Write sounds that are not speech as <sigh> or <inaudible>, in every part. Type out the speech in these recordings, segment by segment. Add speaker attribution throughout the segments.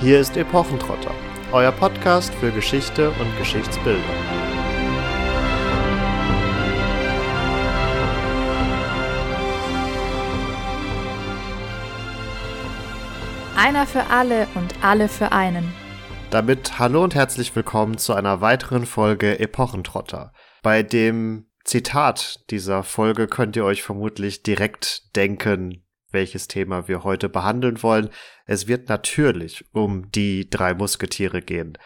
Speaker 1: Hier ist Epochentrotter, euer Podcast für Geschichte und Geschichtsbildung.
Speaker 2: Einer für alle und alle für einen.
Speaker 1: Damit hallo und herzlich willkommen zu einer weiteren Folge Epochentrotter. Bei dem Zitat dieser Folge könnt ihr euch vermutlich direkt denken, welches Thema wir heute behandeln wollen. Es wird natürlich um die drei Musketiere gehen.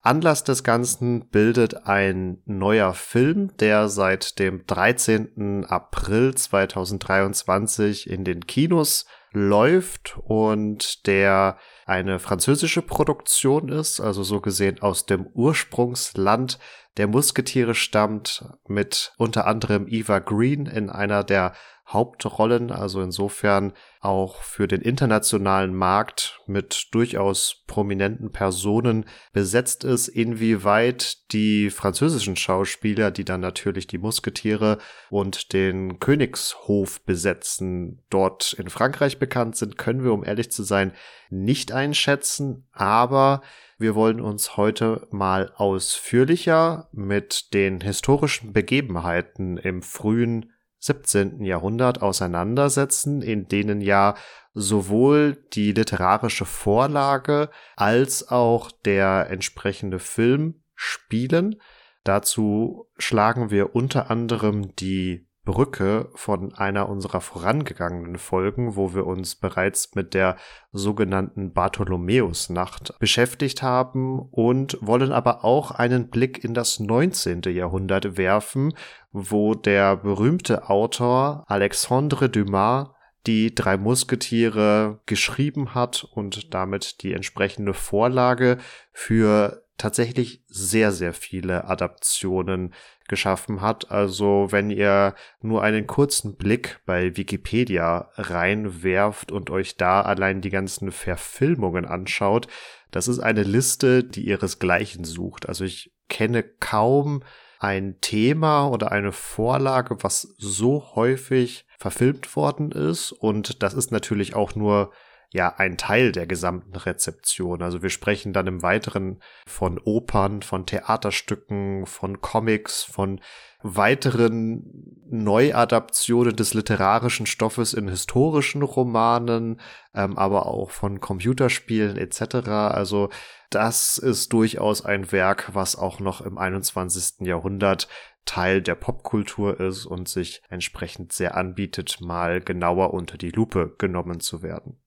Speaker 1: Anlass des Ganzen bildet ein neuer Film, der seit dem 13. April 2023 in den Kinos läuft und der eine französische Produktion ist, also so gesehen aus dem Ursprungsland der Musketiere stammt, mit unter anderem Eva Green in einer der Hauptrollen, also insofern auch für den internationalen Markt mit durchaus prominenten Personen besetzt ist, inwieweit die französischen Schauspieler, die dann natürlich die Musketiere und den Königshof besetzen, dort in Frankreich bekannt sind, können wir, um ehrlich zu sein, nicht einschätzen, aber wir wollen uns heute mal ausführlicher mit den historischen Begebenheiten im frühen 17. Jahrhundert auseinandersetzen, in denen ja sowohl die literarische Vorlage als auch der entsprechende Film spielen. Dazu schlagen wir unter anderem die Brücke von einer unserer vorangegangenen Folgen, wo wir uns bereits mit der sogenannten Bartholomäusnacht beschäftigt haben und wollen aber auch einen Blick in das 19. Jahrhundert werfen, wo der berühmte Autor Alexandre Dumas die drei Musketiere geschrieben hat und damit die entsprechende Vorlage für tatsächlich sehr, sehr viele Adaptionen geschaffen hat. Also wenn ihr nur einen kurzen Blick bei Wikipedia reinwerft und euch da allein die ganzen Verfilmungen anschaut, das ist eine Liste, die ihresgleichen sucht. Also ich kenne kaum ein Thema oder eine Vorlage, was so häufig verfilmt worden ist. Und das ist natürlich auch nur ja ein Teil der gesamten Rezeption. Also wir sprechen dann im Weiteren von Opern, von Theaterstücken, von Comics, von weiteren Neuadaptionen des literarischen Stoffes in historischen Romanen, ähm, aber auch von Computerspielen etc. Also das ist durchaus ein Werk, was auch noch im 21. Jahrhundert Teil der Popkultur ist und sich entsprechend sehr anbietet, mal genauer unter die Lupe genommen zu werden.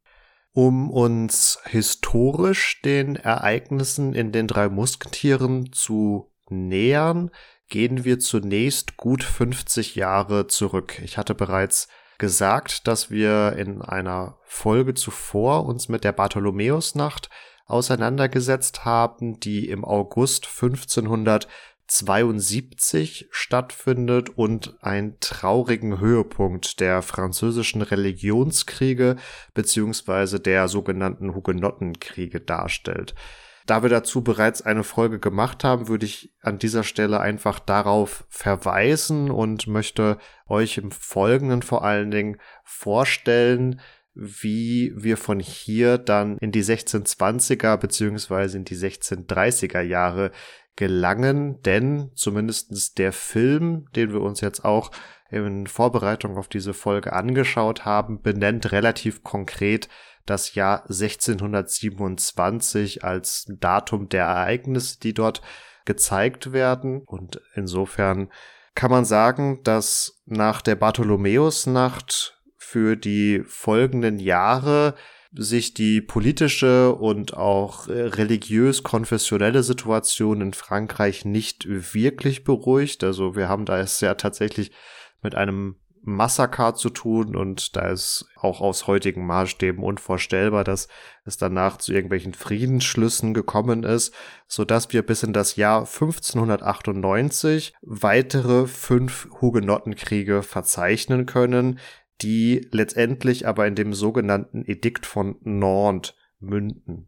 Speaker 1: Um uns historisch den Ereignissen in den drei Musketieren zu nähern, gehen wir zunächst gut 50 Jahre zurück. Ich hatte bereits gesagt, dass wir in einer Folge zuvor uns mit der Bartholomäusnacht auseinandergesetzt haben, die im August 1500 72 stattfindet und einen traurigen Höhepunkt der französischen Religionskriege beziehungsweise der sogenannten Hugenottenkriege darstellt. Da wir dazu bereits eine Folge gemacht haben, würde ich an dieser Stelle einfach darauf verweisen und möchte euch im Folgenden vor allen Dingen vorstellen, wie wir von hier dann in die 1620er beziehungsweise in die 1630er Jahre gelangen, denn zumindestens der Film, den wir uns jetzt auch in Vorbereitung auf diese Folge angeschaut haben, benennt relativ konkret das Jahr 1627 als Datum der Ereignisse, die dort gezeigt werden. Und insofern kann man sagen, dass nach der Bartholomäusnacht für die folgenden Jahre sich die politische und auch äh, religiös-konfessionelle Situation in Frankreich nicht wirklich beruhigt. Also wir haben da es ja tatsächlich mit einem Massaker zu tun und da ist auch aus heutigen Maßstäben unvorstellbar, dass es danach zu irgendwelchen Friedensschlüssen gekommen ist, so dass wir bis in das Jahr 1598 weitere fünf Hugenottenkriege verzeichnen können, die letztendlich aber in dem sogenannten Edikt von Nantes münden.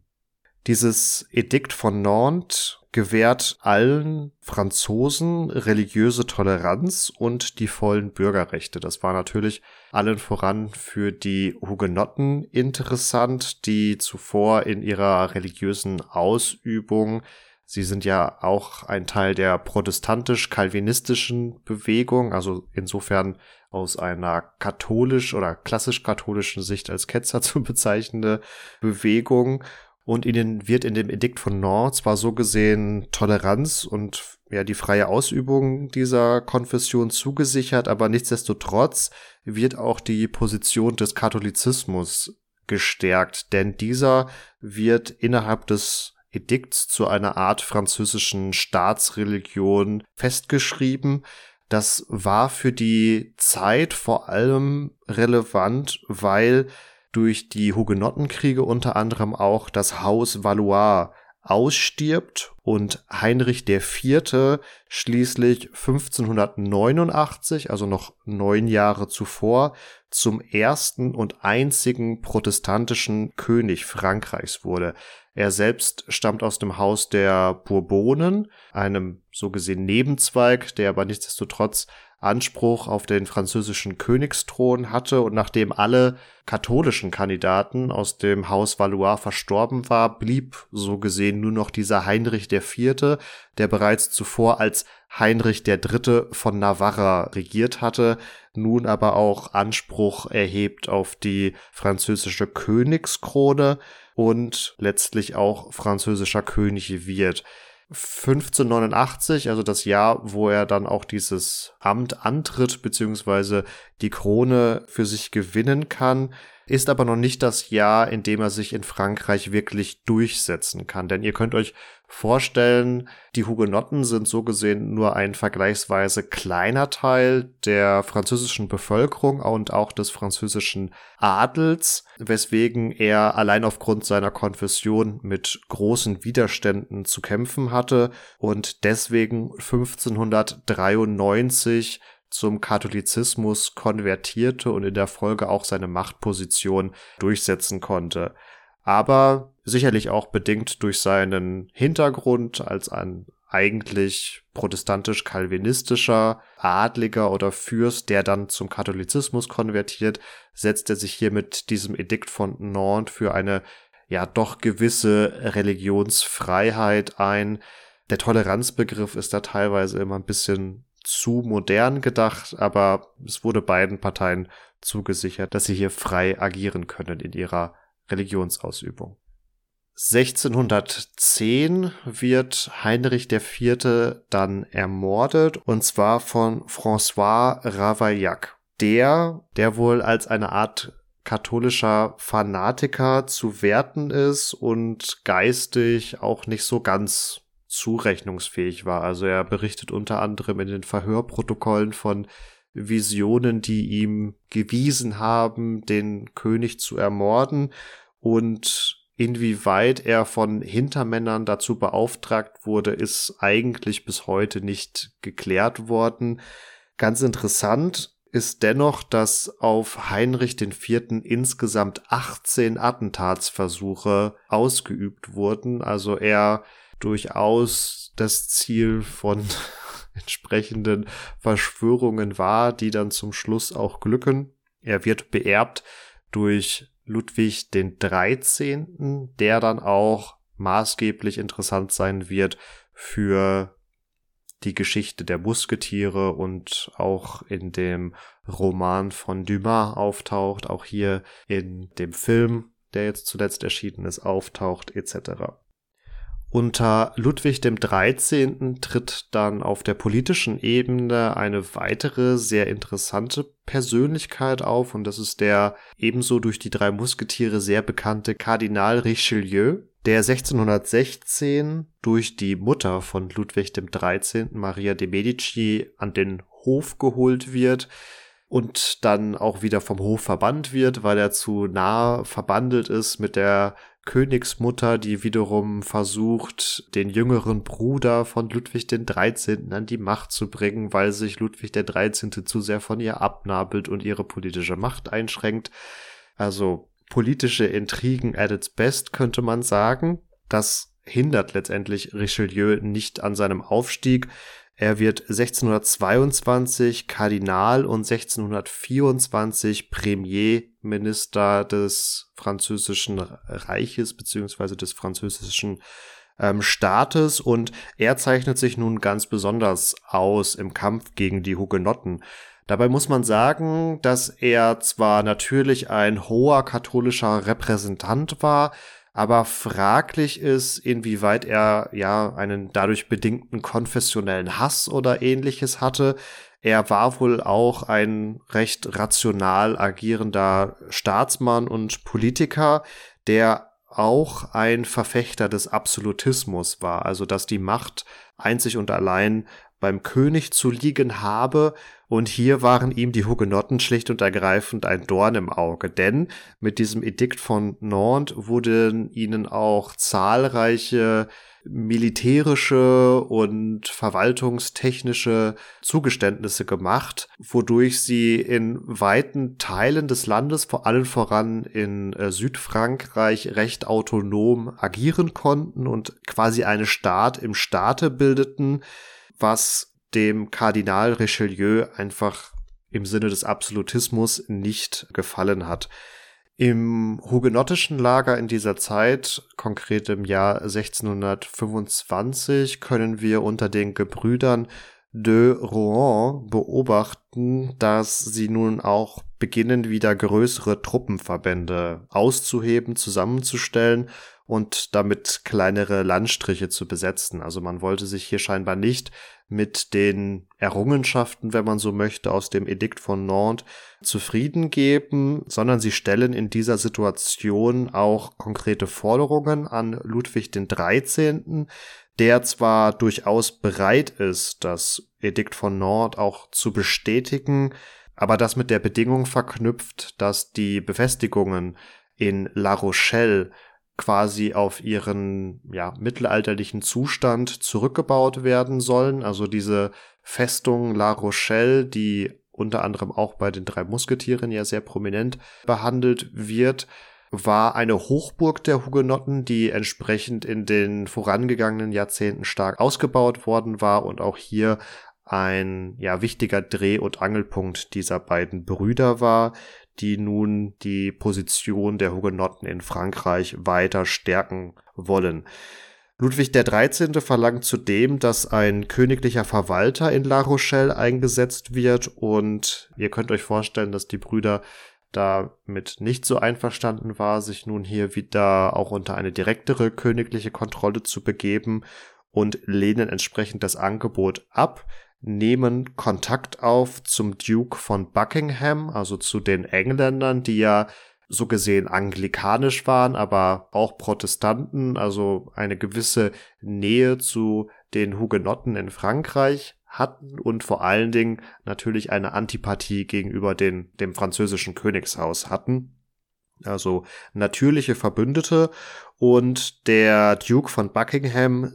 Speaker 1: Dieses Edikt von Nantes gewährt allen Franzosen religiöse Toleranz und die vollen Bürgerrechte. Das war natürlich allen voran für die Hugenotten interessant, die zuvor in ihrer religiösen Ausübung Sie sind ja auch ein Teil der protestantisch-kalvinistischen Bewegung, also insofern aus einer katholisch oder klassisch-katholischen Sicht als Ketzer <laughs> zu bezeichnende Bewegung. Und ihnen wird in dem Edikt von Nantes zwar so gesehen Toleranz und ja die freie Ausübung dieser Konfession zugesichert, aber nichtsdestotrotz wird auch die Position des Katholizismus gestärkt, denn dieser wird innerhalb des Edikts zu einer Art französischen Staatsreligion festgeschrieben. Das war für die Zeit vor allem relevant, weil durch die Hugenottenkriege unter anderem auch das Haus Valois ausstirbt und Heinrich IV. schließlich 1589, also noch neun Jahre zuvor, zum ersten und einzigen protestantischen König Frankreichs wurde. Er selbst stammt aus dem Haus der Bourbonen, einem so gesehen Nebenzweig, der aber nichtsdestotrotz Anspruch auf den französischen Königsthron hatte und nachdem alle katholischen Kandidaten aus dem Haus Valois verstorben war, blieb so gesehen nur noch dieser Heinrich IV., der bereits zuvor als Heinrich III. von Navarra regiert hatte, nun aber auch Anspruch erhebt auf die französische Königskrone und letztlich auch französischer König wird. 1589, also das Jahr, wo er dann auch dieses Amt antritt, beziehungsweise die Krone für sich gewinnen kann, ist aber noch nicht das Jahr, in dem er sich in Frankreich wirklich durchsetzen kann. Denn ihr könnt euch vorstellen, die Hugenotten sind so gesehen nur ein vergleichsweise kleiner Teil der französischen Bevölkerung und auch des französischen Adels, weswegen er allein aufgrund seiner Konfession mit großen Widerständen zu kämpfen hatte und deswegen 1593 zum Katholizismus konvertierte und in der Folge auch seine Machtposition durchsetzen konnte. Aber sicherlich auch bedingt durch seinen Hintergrund als ein eigentlich protestantisch-kalvinistischer Adliger oder Fürst, der dann zum Katholizismus konvertiert, setzt er sich hier mit diesem Edikt von Nantes für eine ja doch gewisse Religionsfreiheit ein. Der Toleranzbegriff ist da teilweise immer ein bisschen zu modern gedacht, aber es wurde beiden Parteien zugesichert, dass sie hier frei agieren können in ihrer Religionsausübung. 1610 wird Heinrich IV. dann ermordet und zwar von François Ravaillac. Der, der wohl als eine Art katholischer Fanatiker zu werten ist und geistig auch nicht so ganz zurechnungsfähig war. Also er berichtet unter anderem in den Verhörprotokollen von Visionen, die ihm gewiesen haben, den König zu ermorden und inwieweit er von Hintermännern dazu beauftragt wurde, ist eigentlich bis heute nicht geklärt worden. Ganz interessant ist dennoch, dass auf Heinrich IV. insgesamt 18 Attentatsversuche ausgeübt wurden. Also er durchaus das Ziel von <laughs> entsprechenden Verschwörungen war, die dann zum Schluss auch glücken. Er wird beerbt durch Ludwig den 13., der dann auch maßgeblich interessant sein wird für die Geschichte der Musketiere und auch in dem Roman von Dumas auftaucht, auch hier in dem Film, der jetzt zuletzt erschienen ist, auftaucht, etc. Unter Ludwig dem 13. tritt dann auf der politischen Ebene eine weitere sehr interessante Persönlichkeit auf und das ist der ebenso durch die drei Musketiere sehr bekannte Kardinal Richelieu, der 1616 durch die Mutter von Ludwig dem 13. Maria de Medici an den Hof geholt wird und dann auch wieder vom Hof verbannt wird, weil er zu nah verbandelt ist mit der Königsmutter, die wiederum versucht, den jüngeren Bruder von Ludwig den 13. an die Macht zu bringen, weil sich Ludwig der 13. zu sehr von ihr abnabelt und ihre politische Macht einschränkt. Also politische Intrigen at its best, könnte man sagen. Das hindert letztendlich Richelieu nicht an seinem Aufstieg. Er wird 1622 Kardinal und 1624 Premierminister des französischen Reiches beziehungsweise des französischen ähm, Staates und er zeichnet sich nun ganz besonders aus im Kampf gegen die Hugenotten. Dabei muss man sagen, dass er zwar natürlich ein hoher katholischer Repräsentant war, aber fraglich ist, inwieweit er ja einen dadurch bedingten konfessionellen Hass oder ähnliches hatte. Er war wohl auch ein recht rational agierender Staatsmann und Politiker, der auch ein Verfechter des Absolutismus war, also dass die Macht einzig und allein beim König zu liegen habe, und hier waren ihm die Hugenotten schlicht und ergreifend ein Dorn im Auge, denn mit diesem Edikt von Nantes wurden ihnen auch zahlreiche militärische und verwaltungstechnische Zugeständnisse gemacht, wodurch sie in weiten Teilen des Landes, vor allem voran in äh, Südfrankreich, recht autonom agieren konnten und quasi eine Staat im Staate bildeten, was dem Kardinal Richelieu einfach im Sinne des Absolutismus nicht gefallen hat. Im hugenottischen Lager in dieser Zeit, konkret im Jahr 1625, können wir unter den Gebrüdern de Rouen beobachten, dass sie nun auch beginnen, wieder größere Truppenverbände auszuheben, zusammenzustellen und damit kleinere Landstriche zu besetzen. Also man wollte sich hier scheinbar nicht mit den Errungenschaften, wenn man so möchte, aus dem Edikt von Nantes zufrieden geben, sondern sie stellen in dieser Situation auch konkrete Forderungen an Ludwig 13., der zwar durchaus bereit ist, das Edikt von Nantes auch zu bestätigen, aber das mit der Bedingung verknüpft, dass die Befestigungen in La Rochelle quasi auf ihren ja, mittelalterlichen Zustand zurückgebaut werden sollen. Also diese Festung La Rochelle, die unter anderem auch bei den drei Musketieren ja sehr prominent behandelt wird, war eine Hochburg der Hugenotten, die entsprechend in den vorangegangenen Jahrzehnten stark ausgebaut worden war und auch hier ein ja wichtiger Dreh- und Angelpunkt dieser beiden Brüder war, die nun die Position der Hugenotten in Frankreich weiter stärken wollen. Ludwig 13. verlangt zudem, dass ein königlicher Verwalter in La Rochelle eingesetzt wird und ihr könnt euch vorstellen, dass die Brüder damit nicht so einverstanden war, sich nun hier wieder auch unter eine direktere königliche Kontrolle zu begeben und lehnen entsprechend das Angebot ab nehmen Kontakt auf zum Duke von Buckingham, also zu den Engländern, die ja so gesehen anglikanisch waren, aber auch Protestanten, also eine gewisse Nähe zu den Hugenotten in Frankreich hatten und vor allen Dingen natürlich eine Antipathie gegenüber den, dem französischen Königshaus hatten. Also natürliche Verbündete und der Duke von Buckingham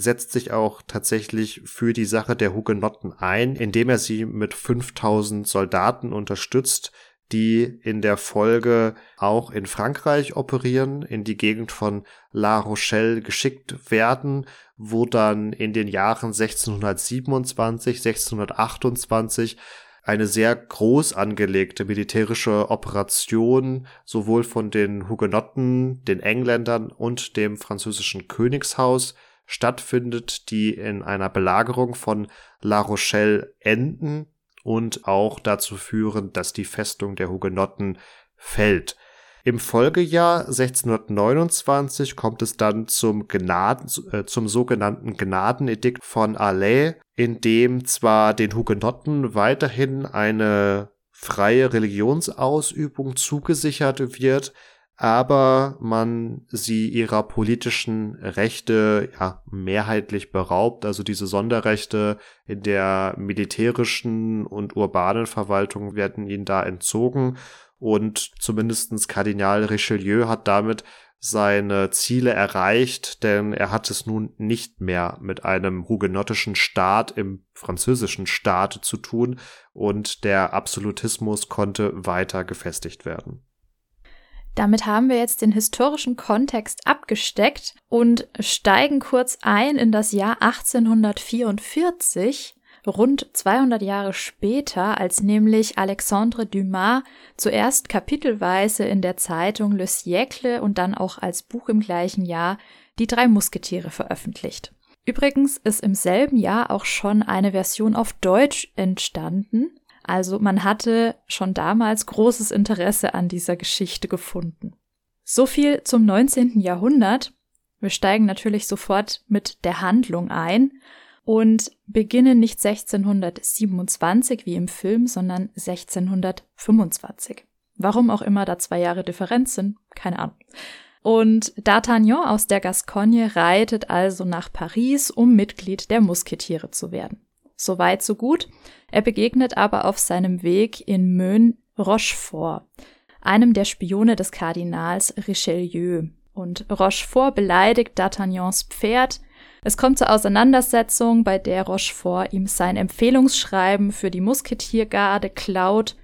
Speaker 1: setzt sich auch tatsächlich für die Sache der Hugenotten ein, indem er sie mit 5000 Soldaten unterstützt, die in der Folge auch in Frankreich operieren, in die Gegend von La Rochelle geschickt werden, wo dann in den Jahren 1627, 1628 eine sehr groß angelegte militärische Operation sowohl von den Hugenotten, den Engländern und dem französischen Königshaus stattfindet, die in einer Belagerung von La Rochelle enden und auch dazu führen, dass die Festung der Hugenotten fällt. Im Folgejahr 1629 kommt es dann zum, Gnaden, äh, zum sogenannten Gnadenedikt von Alais, in dem zwar den Hugenotten weiterhin eine freie Religionsausübung zugesichert wird, aber man sie ihrer politischen Rechte ja mehrheitlich beraubt, also diese Sonderrechte in der militärischen und urbanen Verwaltung werden ihnen da entzogen. Und zumindestens Kardinal Richelieu hat damit seine Ziele erreicht, denn er hat es nun nicht mehr mit einem hugenottischen Staat im französischen Staat zu tun. Und der Absolutismus konnte weiter gefestigt werden.
Speaker 2: Damit haben wir jetzt den historischen Kontext abgesteckt und steigen kurz ein in das Jahr 1844, rund 200 Jahre später, als nämlich Alexandre Dumas zuerst kapitelweise in der Zeitung Le Siècle und dann auch als Buch im gleichen Jahr die drei Musketiere veröffentlicht. Übrigens ist im selben Jahr auch schon eine Version auf Deutsch entstanden. Also man hatte schon damals großes Interesse an dieser Geschichte gefunden. So viel zum 19. Jahrhundert. Wir steigen natürlich sofort mit der Handlung ein und beginnen nicht 1627 wie im Film, sondern 1625. Warum auch immer da zwei Jahre Differenz sind, keine Ahnung. Und D'Artagnan aus der Gascogne reitet also nach Paris, um Mitglied der Musketiere zu werden. Soweit, so gut. Er begegnet aber auf seinem Weg in Meun Rochefort, einem der Spione des Kardinals Richelieu. Und Rochefort beleidigt D'Artagnans Pferd. Es kommt zur Auseinandersetzung, bei der Rochefort ihm sein Empfehlungsschreiben für die Musketiergarde klaut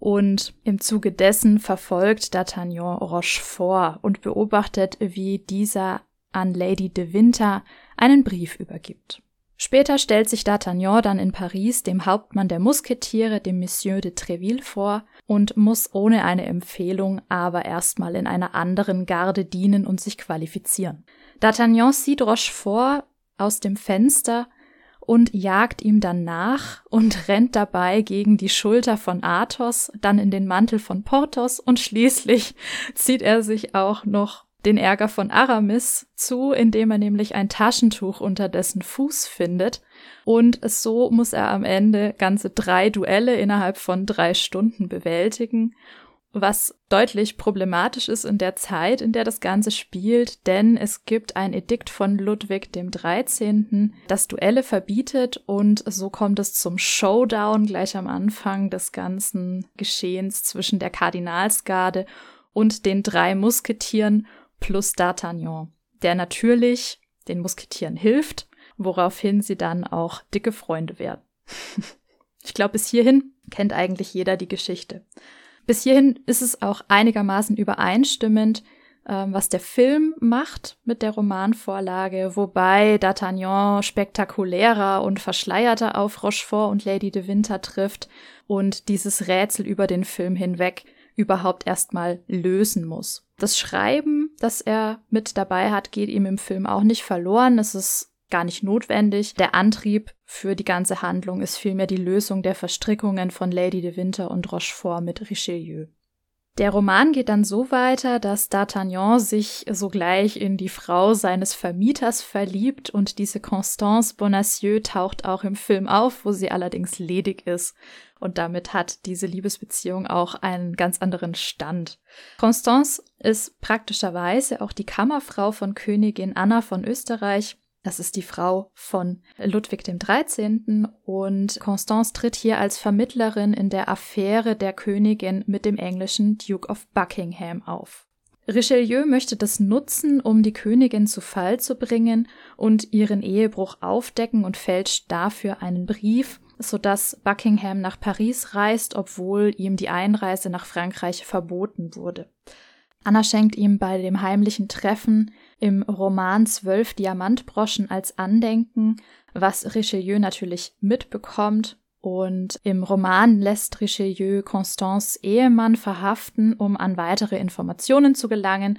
Speaker 2: und im Zuge dessen verfolgt D'Artagnan Rochefort und beobachtet, wie dieser an Lady de Winter einen Brief übergibt. Später stellt sich D'Artagnan dann in Paris dem Hauptmann der Musketiere, dem Monsieur de Treville, vor und muss ohne eine Empfehlung aber erstmal in einer anderen Garde dienen und sich qualifizieren. D'Artagnan sieht Rochefort aus dem Fenster und jagt ihm dann nach und <laughs> rennt dabei gegen die Schulter von Athos, dann in den Mantel von Porthos und schließlich <laughs> zieht er sich auch noch den Ärger von Aramis zu, indem er nämlich ein Taschentuch unter dessen Fuß findet. Und so muss er am Ende ganze drei Duelle innerhalb von drei Stunden bewältigen was deutlich problematisch ist in der Zeit, in der das Ganze spielt, denn es gibt ein Edikt von Ludwig dem 13., das Duelle verbietet und so kommt es zum Showdown gleich am Anfang des ganzen Geschehens zwischen der Kardinalsgarde und den drei Musketieren plus D'Artagnan, der natürlich den Musketieren hilft, woraufhin sie dann auch dicke Freunde werden. <laughs> ich glaube, bis hierhin kennt eigentlich jeder die Geschichte. Bis hierhin ist es auch einigermaßen übereinstimmend, ähm, was der Film macht mit der Romanvorlage, wobei D'Artagnan spektakulärer und verschleierter auf Rochefort und Lady de Winter trifft und dieses Rätsel über den Film hinweg überhaupt erstmal lösen muss. Das Schreiben, das er mit dabei hat, geht ihm im Film auch nicht verloren. Es ist gar nicht notwendig. Der Antrieb für die ganze Handlung ist vielmehr die Lösung der Verstrickungen von Lady de Winter und Rochefort mit Richelieu. Der Roman geht dann so weiter, dass D'Artagnan sich sogleich in die Frau seines Vermieters verliebt und diese Constance Bonacieux taucht auch im Film auf, wo sie allerdings ledig ist. Und damit hat diese Liebesbeziehung auch einen ganz anderen Stand. Constance ist praktischerweise auch die Kammerfrau von Königin Anna von Österreich das ist die Frau von Ludwig dem 13. und Constance tritt hier als Vermittlerin in der Affäre der Königin mit dem englischen Duke of Buckingham auf. Richelieu möchte das nutzen, um die Königin zu Fall zu bringen und ihren Ehebruch aufdecken und fälscht dafür einen Brief, sodass Buckingham nach Paris reist, obwohl ihm die Einreise nach Frankreich verboten wurde. Anna schenkt ihm bei dem heimlichen Treffen im Roman Zwölf Diamantbroschen als Andenken, was Richelieu natürlich mitbekommt. Und im Roman lässt Richelieu Constance Ehemann verhaften, um an weitere Informationen zu gelangen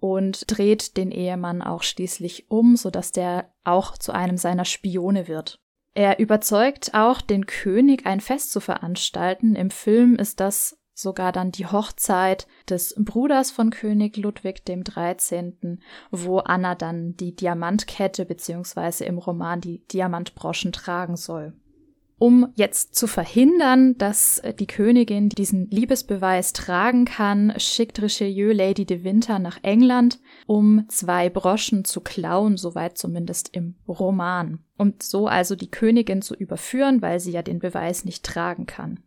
Speaker 2: und dreht den Ehemann auch schließlich um, sodass der auch zu einem seiner Spione wird. Er überzeugt auch den König, ein Fest zu veranstalten. Im Film ist das sogar dann die Hochzeit des Bruders von König Ludwig dem 13., wo Anna dann die Diamantkette beziehungsweise im Roman die Diamantbroschen tragen soll. Um jetzt zu verhindern, dass die Königin diesen Liebesbeweis tragen kann, schickt Richelieu Lady de Winter nach England, um zwei Broschen zu klauen, soweit zumindest im Roman, um so also die Königin zu überführen, weil sie ja den Beweis nicht tragen kann.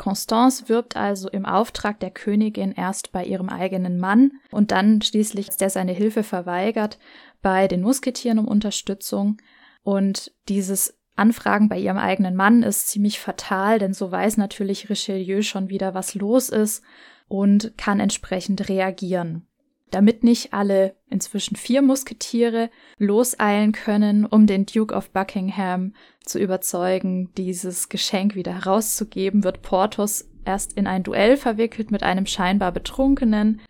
Speaker 2: Constance wirbt also im Auftrag der Königin erst bei ihrem eigenen Mann und dann schließlich, der seine Hilfe verweigert, bei den Musketieren um Unterstützung. Und dieses Anfragen bei ihrem eigenen Mann ist ziemlich fatal, denn so weiß natürlich Richelieu schon wieder, was los ist. und kann entsprechend reagieren. Damit nicht alle inzwischen vier Musketiere loseilen können, um den Duke of Buckingham zu überzeugen, dieses Geschenk wieder herauszugeben, wird Porthos erst in ein Duell verwickelt mit einem scheinbar Betrunkenen,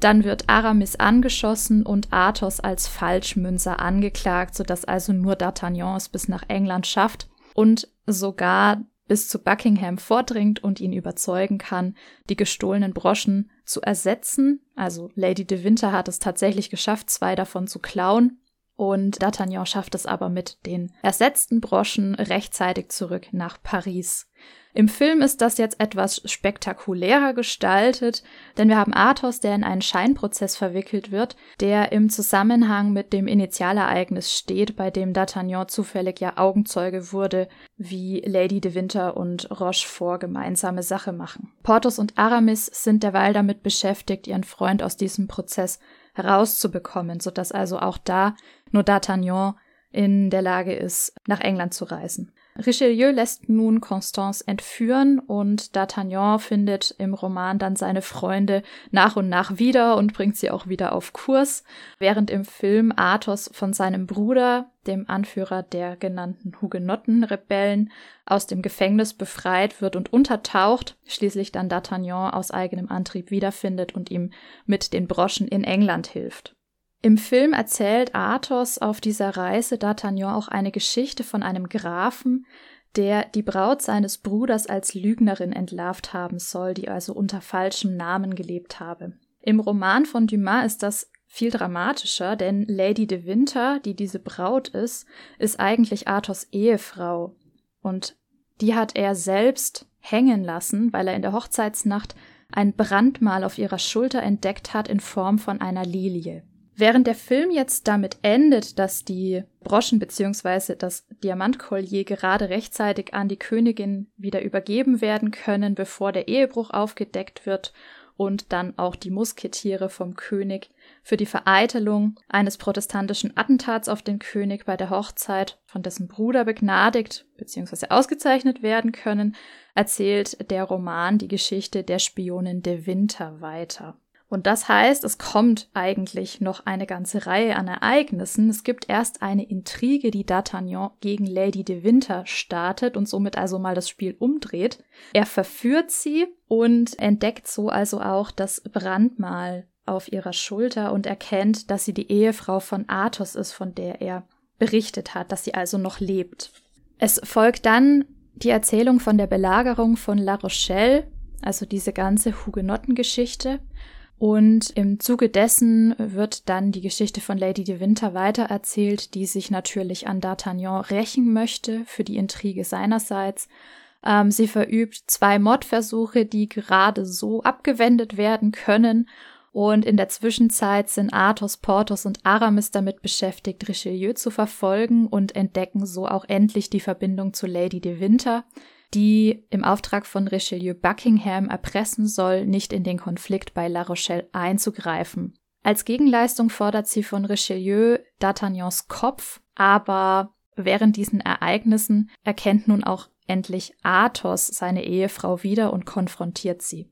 Speaker 2: dann wird Aramis angeschossen und Athos als Falschmünzer angeklagt, sodass also nur D'Artagnan es bis nach England schafft und sogar bis zu Buckingham vordringt und ihn überzeugen kann, die gestohlenen Broschen zu ersetzen. Also Lady de Winter hat es tatsächlich geschafft, zwei davon zu klauen. Und D'Artagnan schafft es aber mit den ersetzten Broschen rechtzeitig zurück nach Paris. Im Film ist das jetzt etwas spektakulärer gestaltet, denn wir haben Athos, der in einen Scheinprozess verwickelt wird, der im Zusammenhang mit dem Initialereignis steht, bei dem D'Artagnan zufällig ja Augenzeuge wurde, wie Lady de Winter und Rochefort gemeinsame Sache machen. Porthos und Aramis sind derweil damit beschäftigt, ihren Freund aus diesem Prozess herauszubekommen, sodass also auch da nur D'Artagnan in der Lage ist, nach England zu reisen. Richelieu lässt nun Constance entführen und D'Artagnan findet im Roman dann seine Freunde nach und nach wieder und bringt sie auch wieder auf Kurs, während im Film Athos von seinem Bruder, dem Anführer der genannten Hugenottenrebellen, aus dem Gefängnis befreit wird und untertaucht, schließlich dann D'Artagnan aus eigenem Antrieb wiederfindet und ihm mit den Broschen in England hilft. Im Film erzählt Athos auf dieser Reise D'Artagnan auch eine Geschichte von einem Grafen, der die Braut seines Bruders als Lügnerin entlarvt haben soll, die also unter falschem Namen gelebt habe. Im Roman von Dumas ist das viel dramatischer, denn Lady de Winter, die diese Braut ist, ist eigentlich Athos Ehefrau. Und die hat er selbst hängen lassen, weil er in der Hochzeitsnacht ein Brandmal auf ihrer Schulter entdeckt hat in Form von einer Lilie. Während der Film jetzt damit endet, dass die Broschen bzw. das Diamantkollier gerade rechtzeitig an die Königin wieder übergeben werden können, bevor der Ehebruch aufgedeckt wird und dann auch die Musketiere vom König für die Vereitelung eines protestantischen Attentats auf den König bei der Hochzeit von dessen Bruder begnadigt bzw. ausgezeichnet werden können, erzählt der Roman die Geschichte der Spionin de Winter weiter. Und das heißt, es kommt eigentlich noch eine ganze Reihe an Ereignissen. Es gibt erst eine Intrige, die D'Artagnan gegen Lady de Winter startet und somit also mal das Spiel umdreht. Er verführt sie und entdeckt so also auch das Brandmal auf ihrer Schulter und erkennt, dass sie die Ehefrau von Athos ist, von der er berichtet hat, dass sie also noch lebt. Es folgt dann die Erzählung von der Belagerung von La Rochelle, also diese ganze Hugenottengeschichte. Und im Zuge dessen wird dann die Geschichte von Lady de Winter weitererzählt, die sich natürlich an D'Artagnan rächen möchte für die Intrige seinerseits. Ähm, sie verübt zwei Mordversuche, die gerade so abgewendet werden können. Und in der Zwischenzeit sind Athos, Porthos und Aramis damit beschäftigt, Richelieu zu verfolgen und entdecken so auch endlich die Verbindung zu Lady de Winter die im Auftrag von Richelieu Buckingham erpressen soll, nicht in den Konflikt bei La Rochelle einzugreifen. Als Gegenleistung fordert sie von Richelieu D'Artagnans Kopf, aber während diesen Ereignissen erkennt nun auch endlich Athos seine Ehefrau wieder und konfrontiert sie.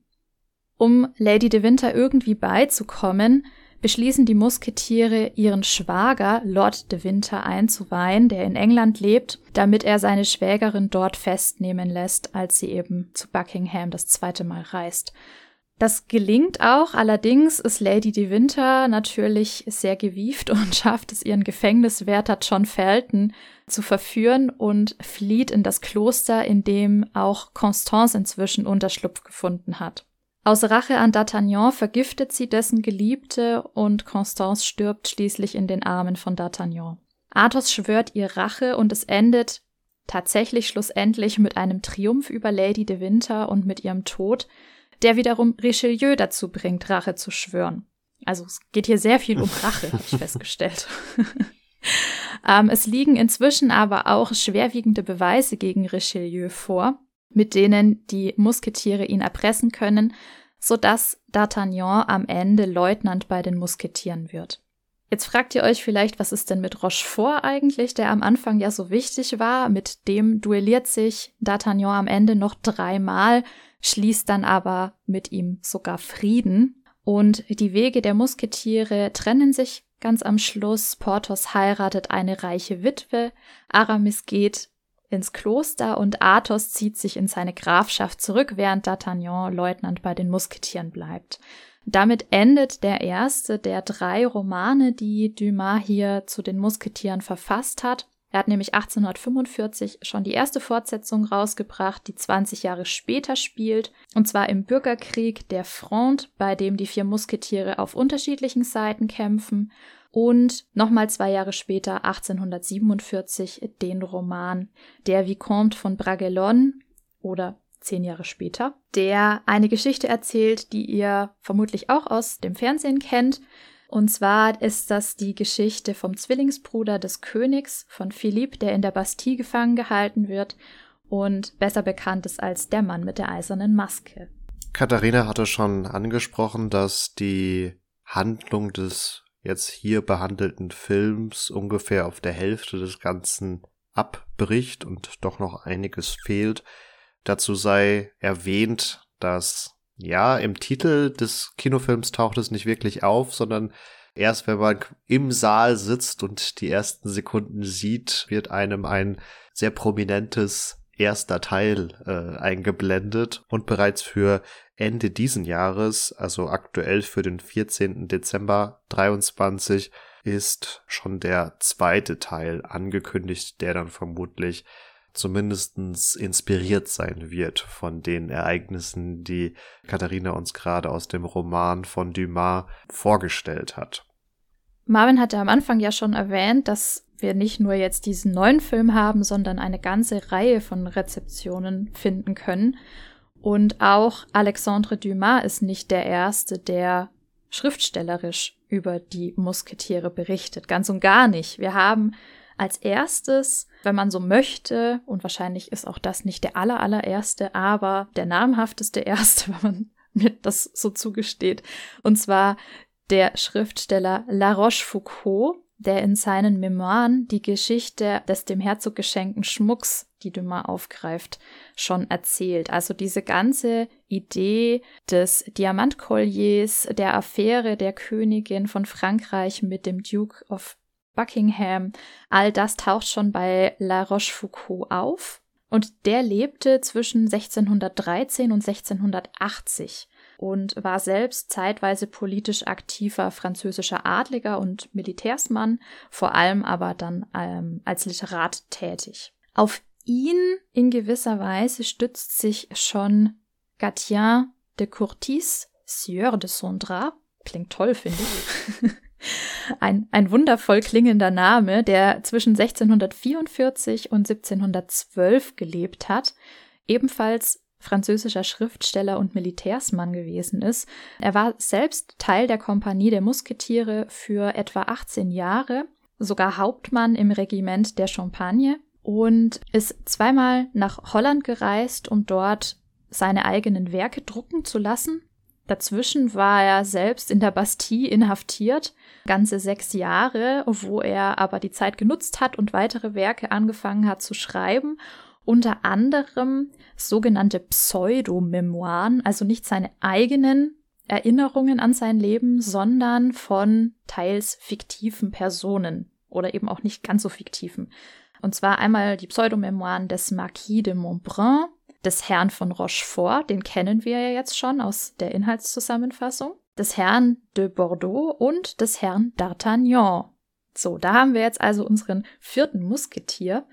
Speaker 2: Um Lady de Winter irgendwie beizukommen, beschließen die Musketiere, ihren Schwager Lord de Winter einzuweihen, der in England lebt, damit er seine Schwägerin dort festnehmen lässt, als sie eben zu Buckingham das zweite Mal reist. Das gelingt auch, allerdings ist Lady de Winter natürlich sehr gewieft und <laughs> schafft es ihren Gefängniswärter John Felton zu verführen und flieht in das Kloster, in dem auch Constance inzwischen Unterschlupf gefunden hat. Aus Rache an D'Artagnan vergiftet sie dessen Geliebte und Constance stirbt schließlich in den Armen von D'Artagnan. Athos schwört ihr Rache und es endet tatsächlich schlussendlich mit einem Triumph über Lady de Winter und mit ihrem Tod, der wiederum Richelieu dazu bringt, Rache zu schwören. Also es geht hier sehr viel um Rache, habe ich <laughs> festgestellt. <laughs> ähm, es liegen inzwischen aber auch schwerwiegende Beweise gegen Richelieu vor mit denen die Musketiere ihn erpressen können, so dass D'Artagnan am Ende Leutnant bei den Musketieren wird. Jetzt fragt ihr euch vielleicht, was ist denn mit Rochefort eigentlich, der am Anfang ja so wichtig war? Mit dem duelliert sich D'Artagnan am Ende noch dreimal. schließt dann aber mit ihm sogar Frieden. Und die Wege der Musketiere trennen sich ganz am Schluss. Porthos heiratet eine reiche Witwe, Aramis geht ins Kloster und Athos zieht sich in seine Grafschaft zurück, während D'Artagnan Leutnant bei den Musketieren bleibt. Damit endet der erste der drei Romane, die Dumas hier zu den Musketieren verfasst hat. Er hat nämlich 1845 schon die erste Fortsetzung rausgebracht, die 20 Jahre später spielt, und zwar im Bürgerkrieg der Fronde, bei dem die vier Musketiere auf unterschiedlichen Seiten kämpfen, und nochmal zwei Jahre später, 1847, den Roman Der Vicomte von Bragelonne oder zehn Jahre später, der eine Geschichte erzählt, die ihr vermutlich auch aus dem Fernsehen kennt. Und zwar ist das die Geschichte vom Zwillingsbruder des Königs von Philipp, der in der Bastille gefangen gehalten wird und besser bekannt ist als der Mann mit der eisernen Maske.
Speaker 1: Katharina hatte schon angesprochen, dass die Handlung des jetzt hier behandelten Films ungefähr auf der Hälfte des Ganzen abbricht und doch noch einiges fehlt. Dazu sei erwähnt, dass ja, im Titel des Kinofilms taucht es nicht wirklich auf, sondern erst wenn man im Saal sitzt und die ersten Sekunden sieht, wird einem ein sehr prominentes erster Teil äh, eingeblendet und bereits für Ende diesen Jahres, also aktuell für den 14. Dezember 23, ist schon der zweite Teil angekündigt, der dann vermutlich zumindestens inspiriert sein wird von den Ereignissen, die Katharina uns gerade aus dem Roman von Dumas vorgestellt hat.
Speaker 2: Marvin hatte am Anfang ja schon erwähnt, dass wir nicht nur jetzt diesen neuen Film haben, sondern eine ganze Reihe von Rezeptionen finden können. Und auch Alexandre Dumas ist nicht der Erste, der schriftstellerisch über die Musketiere berichtet. Ganz und gar nicht. Wir haben als erstes, wenn man so möchte, und wahrscheinlich ist auch das nicht der aller, allererste, aber der namhafteste erste, <laughs> wenn man mir das so zugesteht, und zwar der Schriftsteller La Rochefoucauld, der in seinen Memoiren die Geschichte des dem Herzog geschenkten Schmucks, die Dumas aufgreift, schon erzählt. Also diese ganze Idee des Diamantkolliers, der Affäre der Königin von Frankreich mit dem Duke of Buckingham, all das taucht schon bei La Rochefoucauld auf. Und der lebte zwischen 1613 und 1680 und war selbst zeitweise politisch aktiver französischer Adliger und Militärsmann, vor allem aber dann ähm, als Literat tätig. Auf ihn in gewisser Weise stützt sich schon Gatien de Courtis, Sieur de Sondra, klingt toll, finde ich. <laughs> Ein, ein wundervoll klingender Name, der zwischen 1644 und 1712 gelebt hat, ebenfalls französischer Schriftsteller und Militärsmann gewesen ist. Er war selbst Teil der Kompanie der Musketiere für etwa 18 Jahre, sogar Hauptmann im Regiment der Champagne und ist zweimal nach Holland gereist, um dort seine eigenen Werke drucken zu lassen. Dazwischen war er selbst in der Bastille inhaftiert, ganze sechs Jahre, wo er aber die Zeit genutzt hat und weitere Werke angefangen hat zu schreiben unter anderem sogenannte Pseudomemoiren, also nicht seine eigenen Erinnerungen an sein Leben, sondern von teils fiktiven Personen oder eben auch nicht ganz so fiktiven. Und zwar einmal die Pseudomemoiren des Marquis de Montbrun, des Herrn von Rochefort, den kennen wir ja jetzt schon aus der Inhaltszusammenfassung, des Herrn de Bordeaux und des Herrn d'Artagnan. So, da haben wir jetzt also unseren vierten Musketier.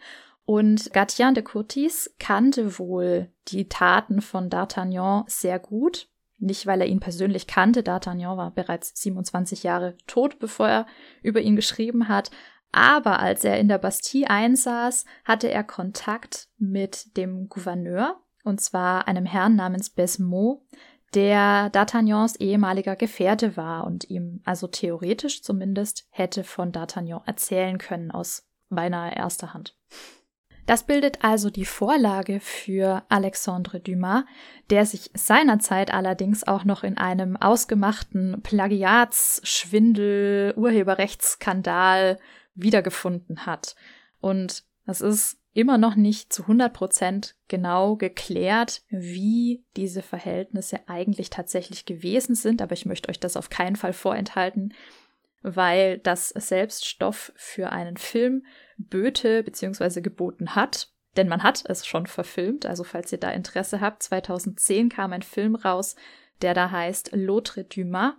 Speaker 2: Und Gatien de Courtis kannte wohl die Taten von D'Artagnan sehr gut. Nicht, weil er ihn persönlich kannte. D'Artagnan war bereits 27 Jahre tot, bevor er über ihn geschrieben hat. Aber als er in der Bastille einsaß, hatte er Kontakt mit dem Gouverneur, und zwar einem Herrn namens Besmont, der D'Artagnans ehemaliger Gefährte war und ihm also theoretisch zumindest hätte von D'Artagnan erzählen können aus beinahe erster Hand. Das bildet also die Vorlage für Alexandre Dumas, der sich seinerzeit allerdings auch noch in einem ausgemachten Plagiatsschwindel, Urheberrechtsskandal wiedergefunden hat. Und das ist immer noch nicht zu 100 Prozent genau geklärt, wie diese Verhältnisse eigentlich tatsächlich gewesen sind, aber ich möchte euch das auf keinen Fall vorenthalten, weil das selbst Stoff für einen Film böte bzw. geboten hat. Denn man hat es schon verfilmt, also falls ihr da Interesse habt, 2010 kam ein Film raus, der da heißt L'autre Dumas,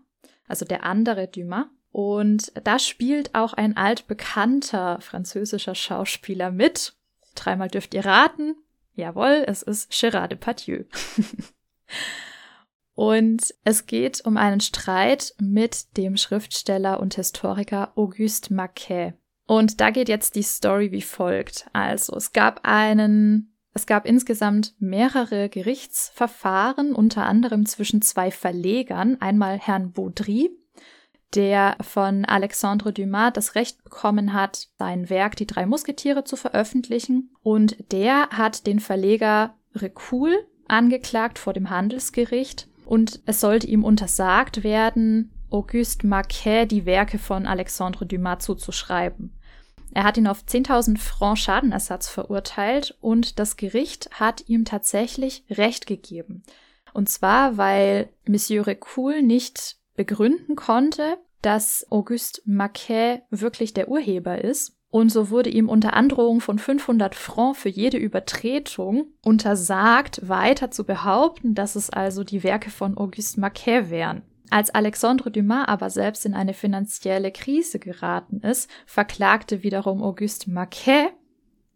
Speaker 2: also der andere Dumas. Und da spielt auch ein altbekannter französischer Schauspieler mit. Dreimal dürft ihr raten. Jawohl, es ist Gérard Depardieu. <laughs> und es geht um einen Streit mit dem Schriftsteller und Historiker Auguste Maquet. Und da geht jetzt die Story wie folgt. Also, es gab einen es gab insgesamt mehrere Gerichtsverfahren, unter anderem zwischen zwei Verlegern, einmal Herrn Baudry, der von Alexandre Dumas das Recht bekommen hat, sein Werk Die drei Musketiere zu veröffentlichen. Und der hat den Verleger Recul angeklagt vor dem Handelsgericht. Und es sollte ihm untersagt werden, Auguste Marquet die Werke von Alexandre Dumas zuzuschreiben. Er hat ihn auf 10.000 Franc Schadenersatz verurteilt und das Gericht hat ihm tatsächlich Recht gegeben. Und zwar, weil Monsieur Recul nicht begründen konnte, dass Auguste Maquet wirklich der Urheber ist. Und so wurde ihm unter Androhung von 500 Francs für jede Übertretung untersagt, weiter zu behaupten, dass es also die Werke von Auguste Maquet wären. Als Alexandre Dumas aber selbst in eine finanzielle Krise geraten ist, verklagte wiederum Auguste Maquet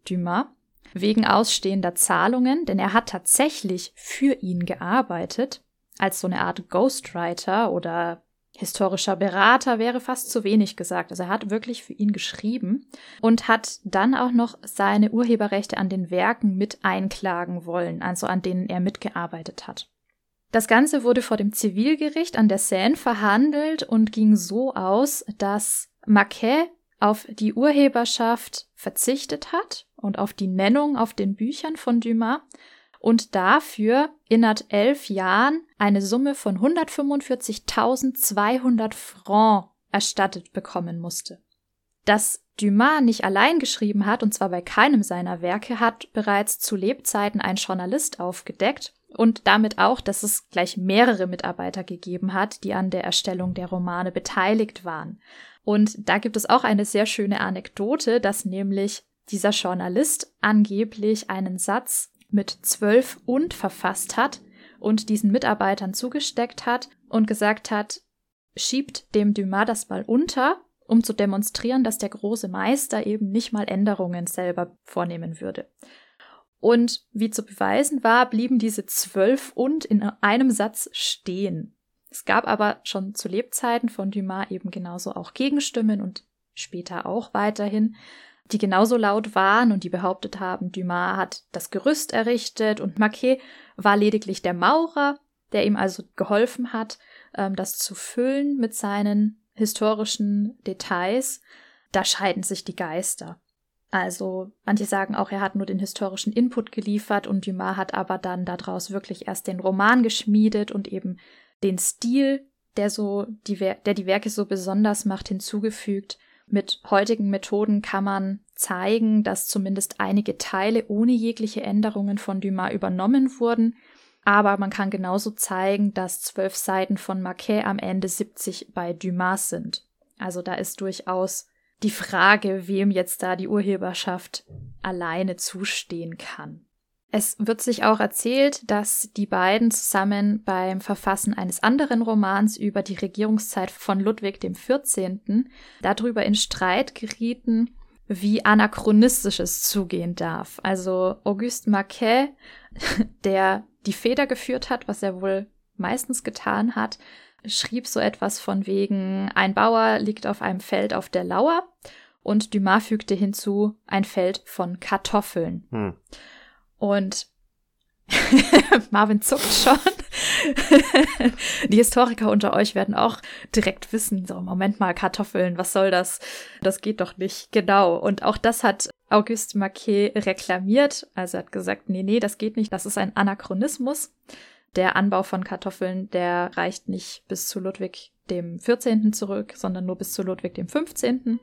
Speaker 2: Dumas wegen ausstehender Zahlungen, denn er hat tatsächlich für ihn gearbeitet, als so eine Art Ghostwriter oder historischer Berater wäre fast zu wenig gesagt. Also er hat wirklich für ihn geschrieben und hat dann auch noch seine Urheberrechte an den Werken mit einklagen wollen, also an denen er mitgearbeitet hat. Das Ganze wurde vor dem Zivilgericht an der Seine verhandelt und ging so aus, dass Maquet auf die Urheberschaft verzichtet hat und auf die Nennung auf den Büchern von Dumas und dafür innerhalb elf Jahren eine Summe von 145.200 Francs erstattet bekommen musste. Dass Dumas nicht allein geschrieben hat, und zwar bei keinem seiner Werke, hat bereits zu Lebzeiten ein Journalist aufgedeckt und damit auch, dass es gleich mehrere Mitarbeiter gegeben hat, die an der Erstellung der Romane beteiligt waren. Und da gibt es auch eine sehr schöne Anekdote, dass nämlich dieser Journalist angeblich einen Satz mit zwölf und verfasst hat und diesen Mitarbeitern zugesteckt hat und gesagt hat, schiebt dem Dumas das mal unter, um zu demonstrieren, dass der große Meister eben nicht mal Änderungen selber vornehmen würde. Und wie zu beweisen war, blieben diese zwölf und in einem Satz stehen. Es gab aber schon zu Lebzeiten von Dumas eben genauso auch Gegenstimmen und später auch weiterhin, die genauso laut waren und die behauptet haben, Dumas hat das Gerüst errichtet und Maquet war lediglich der Maurer, der ihm also geholfen hat, ähm, das zu füllen mit seinen historischen Details. Da scheiden sich die Geister. Also manche sagen auch, er hat nur den historischen Input geliefert und Dumas hat aber dann daraus wirklich erst den Roman geschmiedet und eben den Stil, der so die, der die Werke so besonders macht, hinzugefügt. Mit heutigen Methoden kann man zeigen, dass zumindest einige Teile ohne jegliche Änderungen von Dumas übernommen wurden. Aber man kann genauso zeigen, dass zwölf Seiten von Marquet am Ende 70 bei Dumas sind. Also da ist durchaus die Frage, wem jetzt da die Urheberschaft alleine zustehen kann. Es wird sich auch erzählt, dass die beiden zusammen beim Verfassen eines anderen Romans über die Regierungszeit von Ludwig XIV. darüber in Streit gerieten, wie anachronistisch es zugehen darf. Also Auguste Marquet, <laughs> der die Feder geführt hat, was er wohl meistens getan hat, schrieb so etwas von wegen, ein Bauer liegt auf einem Feld auf der Lauer und Dumas fügte hinzu, ein Feld von Kartoffeln. Hm. Und <laughs> Marvin zuckt schon. <laughs> Die Historiker unter euch werden auch direkt wissen, so, Moment mal, Kartoffeln, was soll das? Das geht doch nicht. Genau. Und auch das hat Auguste Marquet reklamiert. Also er hat gesagt, nee, nee, das geht nicht. Das ist ein Anachronismus der Anbau von Kartoffeln, der reicht nicht bis zu Ludwig dem 14. zurück, sondern nur bis zu Ludwig dem 15.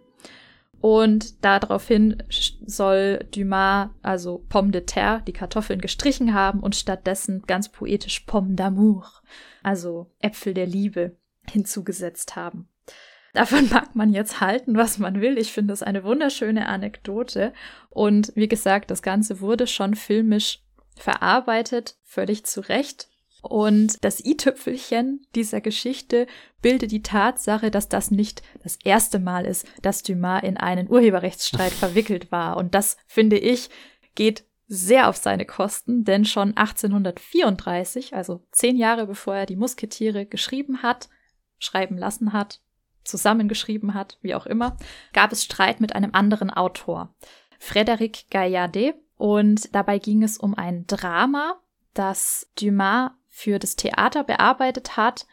Speaker 2: Und daraufhin soll Dumas also Pomme de terre, die Kartoffeln, gestrichen haben und stattdessen ganz poetisch Pomme d'amour, also Äpfel der Liebe, hinzugesetzt haben. Davon <laughs> mag man jetzt halten, was man will. Ich finde es eine wunderschöne Anekdote. Und wie gesagt, das Ganze wurde schon filmisch verarbeitet, völlig zu Recht. Und das i-Tüpfelchen dieser Geschichte bildet die Tatsache, dass das nicht das erste Mal ist, dass Dumas in einen Urheberrechtsstreit verwickelt war. Und das, finde ich, geht sehr auf seine Kosten, denn schon 1834, also zehn Jahre bevor er die Musketiere geschrieben hat, schreiben lassen hat, zusammengeschrieben hat, wie auch immer, gab es Streit mit einem anderen Autor, Frédéric Gaillardet, und dabei ging es um ein Drama, das Dumas für das Theater bearbeitet hat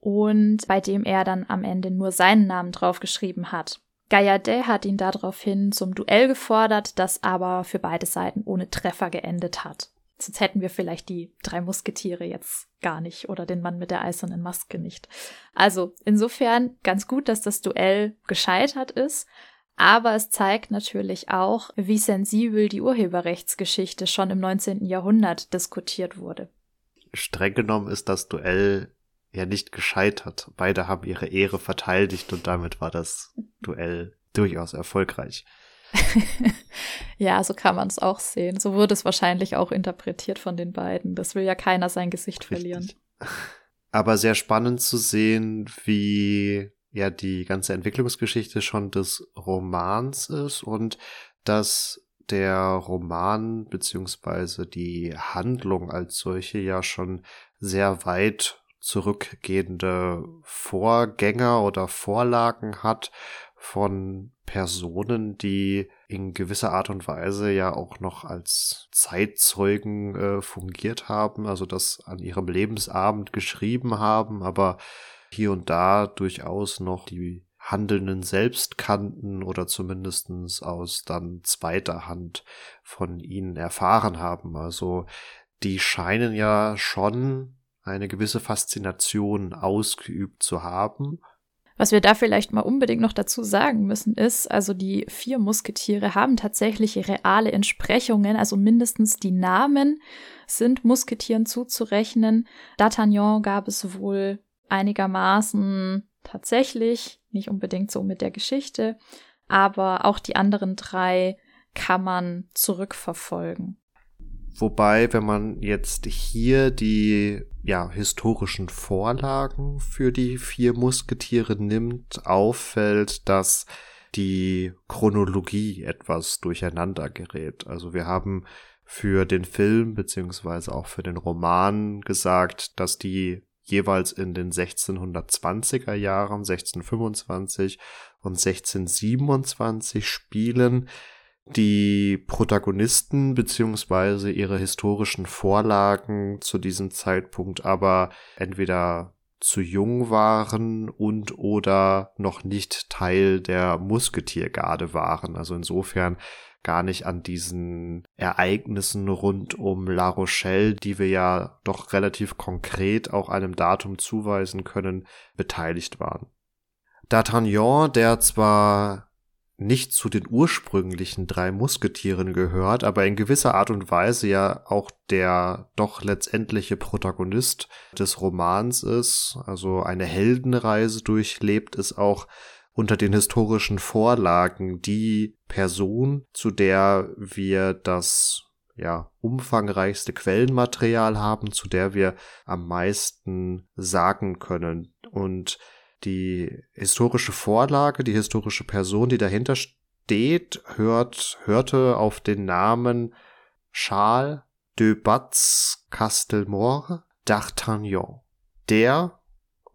Speaker 2: und bei dem er dann am Ende nur seinen Namen draufgeschrieben hat. Gaillardet hat ihn daraufhin zum Duell gefordert, das aber für beide Seiten ohne Treffer geendet hat. Sonst hätten wir vielleicht die drei Musketiere jetzt gar nicht oder den Mann mit der eisernen Maske nicht. Also insofern ganz gut, dass das Duell gescheitert ist. Aber es zeigt natürlich auch, wie sensibel die Urheberrechtsgeschichte schon im 19. Jahrhundert diskutiert wurde
Speaker 1: streng genommen ist das Duell ja nicht gescheitert. Beide haben ihre Ehre verteidigt und damit war das Duell durchaus erfolgreich. <laughs>
Speaker 2: ja, so kann man es auch sehen. So wurde es wahrscheinlich auch interpretiert von den beiden. Das will ja keiner sein Gesicht Richtig. verlieren. <laughs>
Speaker 1: Aber sehr spannend zu sehen, wie ja die ganze Entwicklungsgeschichte schon des Romans ist und dass der Roman beziehungsweise die Handlung als solche ja schon sehr weit zurückgehende Vorgänger oder Vorlagen hat von Personen, die in gewisser Art und Weise ja auch noch als Zeitzeugen äh, fungiert haben, also das an ihrem Lebensabend geschrieben haben, aber hier und da durchaus noch die Handelnden selbst kannten oder zumindestens aus dann zweiter Hand von ihnen erfahren haben. Also die scheinen ja schon eine gewisse Faszination ausgeübt zu haben.
Speaker 2: Was wir da vielleicht mal unbedingt noch dazu sagen müssen, ist, also die vier Musketiere haben tatsächlich reale Entsprechungen, also mindestens die Namen sind Musketieren zuzurechnen. D'Artagnan gab es wohl einigermaßen tatsächlich, nicht unbedingt so mit der Geschichte, aber auch die anderen drei kann man zurückverfolgen.
Speaker 1: Wobei, wenn man jetzt hier die ja, historischen Vorlagen für die vier Musketiere nimmt, auffällt, dass die Chronologie etwas durcheinander gerät. Also wir haben für den Film beziehungsweise auch für den Roman gesagt, dass die jeweils in den 1620er Jahren, 1625 und 1627 spielen. Die Protagonisten beziehungsweise ihre historischen Vorlagen zu diesem Zeitpunkt aber entweder zu jung waren und oder noch nicht Teil der Musketiergarde waren. Also insofern gar nicht an diesen Ereignissen rund um La Rochelle, die wir ja doch relativ konkret auch einem Datum zuweisen können, beteiligt waren. D'Artagnan, der zwar nicht zu den ursprünglichen drei Musketieren gehört, aber in gewisser Art und Weise ja auch der doch letztendliche Protagonist des Romans ist, also eine Heldenreise durchlebt, ist auch unter den historischen Vorlagen die Person, zu der wir das ja, umfangreichste Quellenmaterial haben, zu der wir am meisten sagen können. Und die historische Vorlage, die historische Person, die dahinter steht, hört, hörte auf den Namen Charles de Batz Castelmore d'Artagnan. Der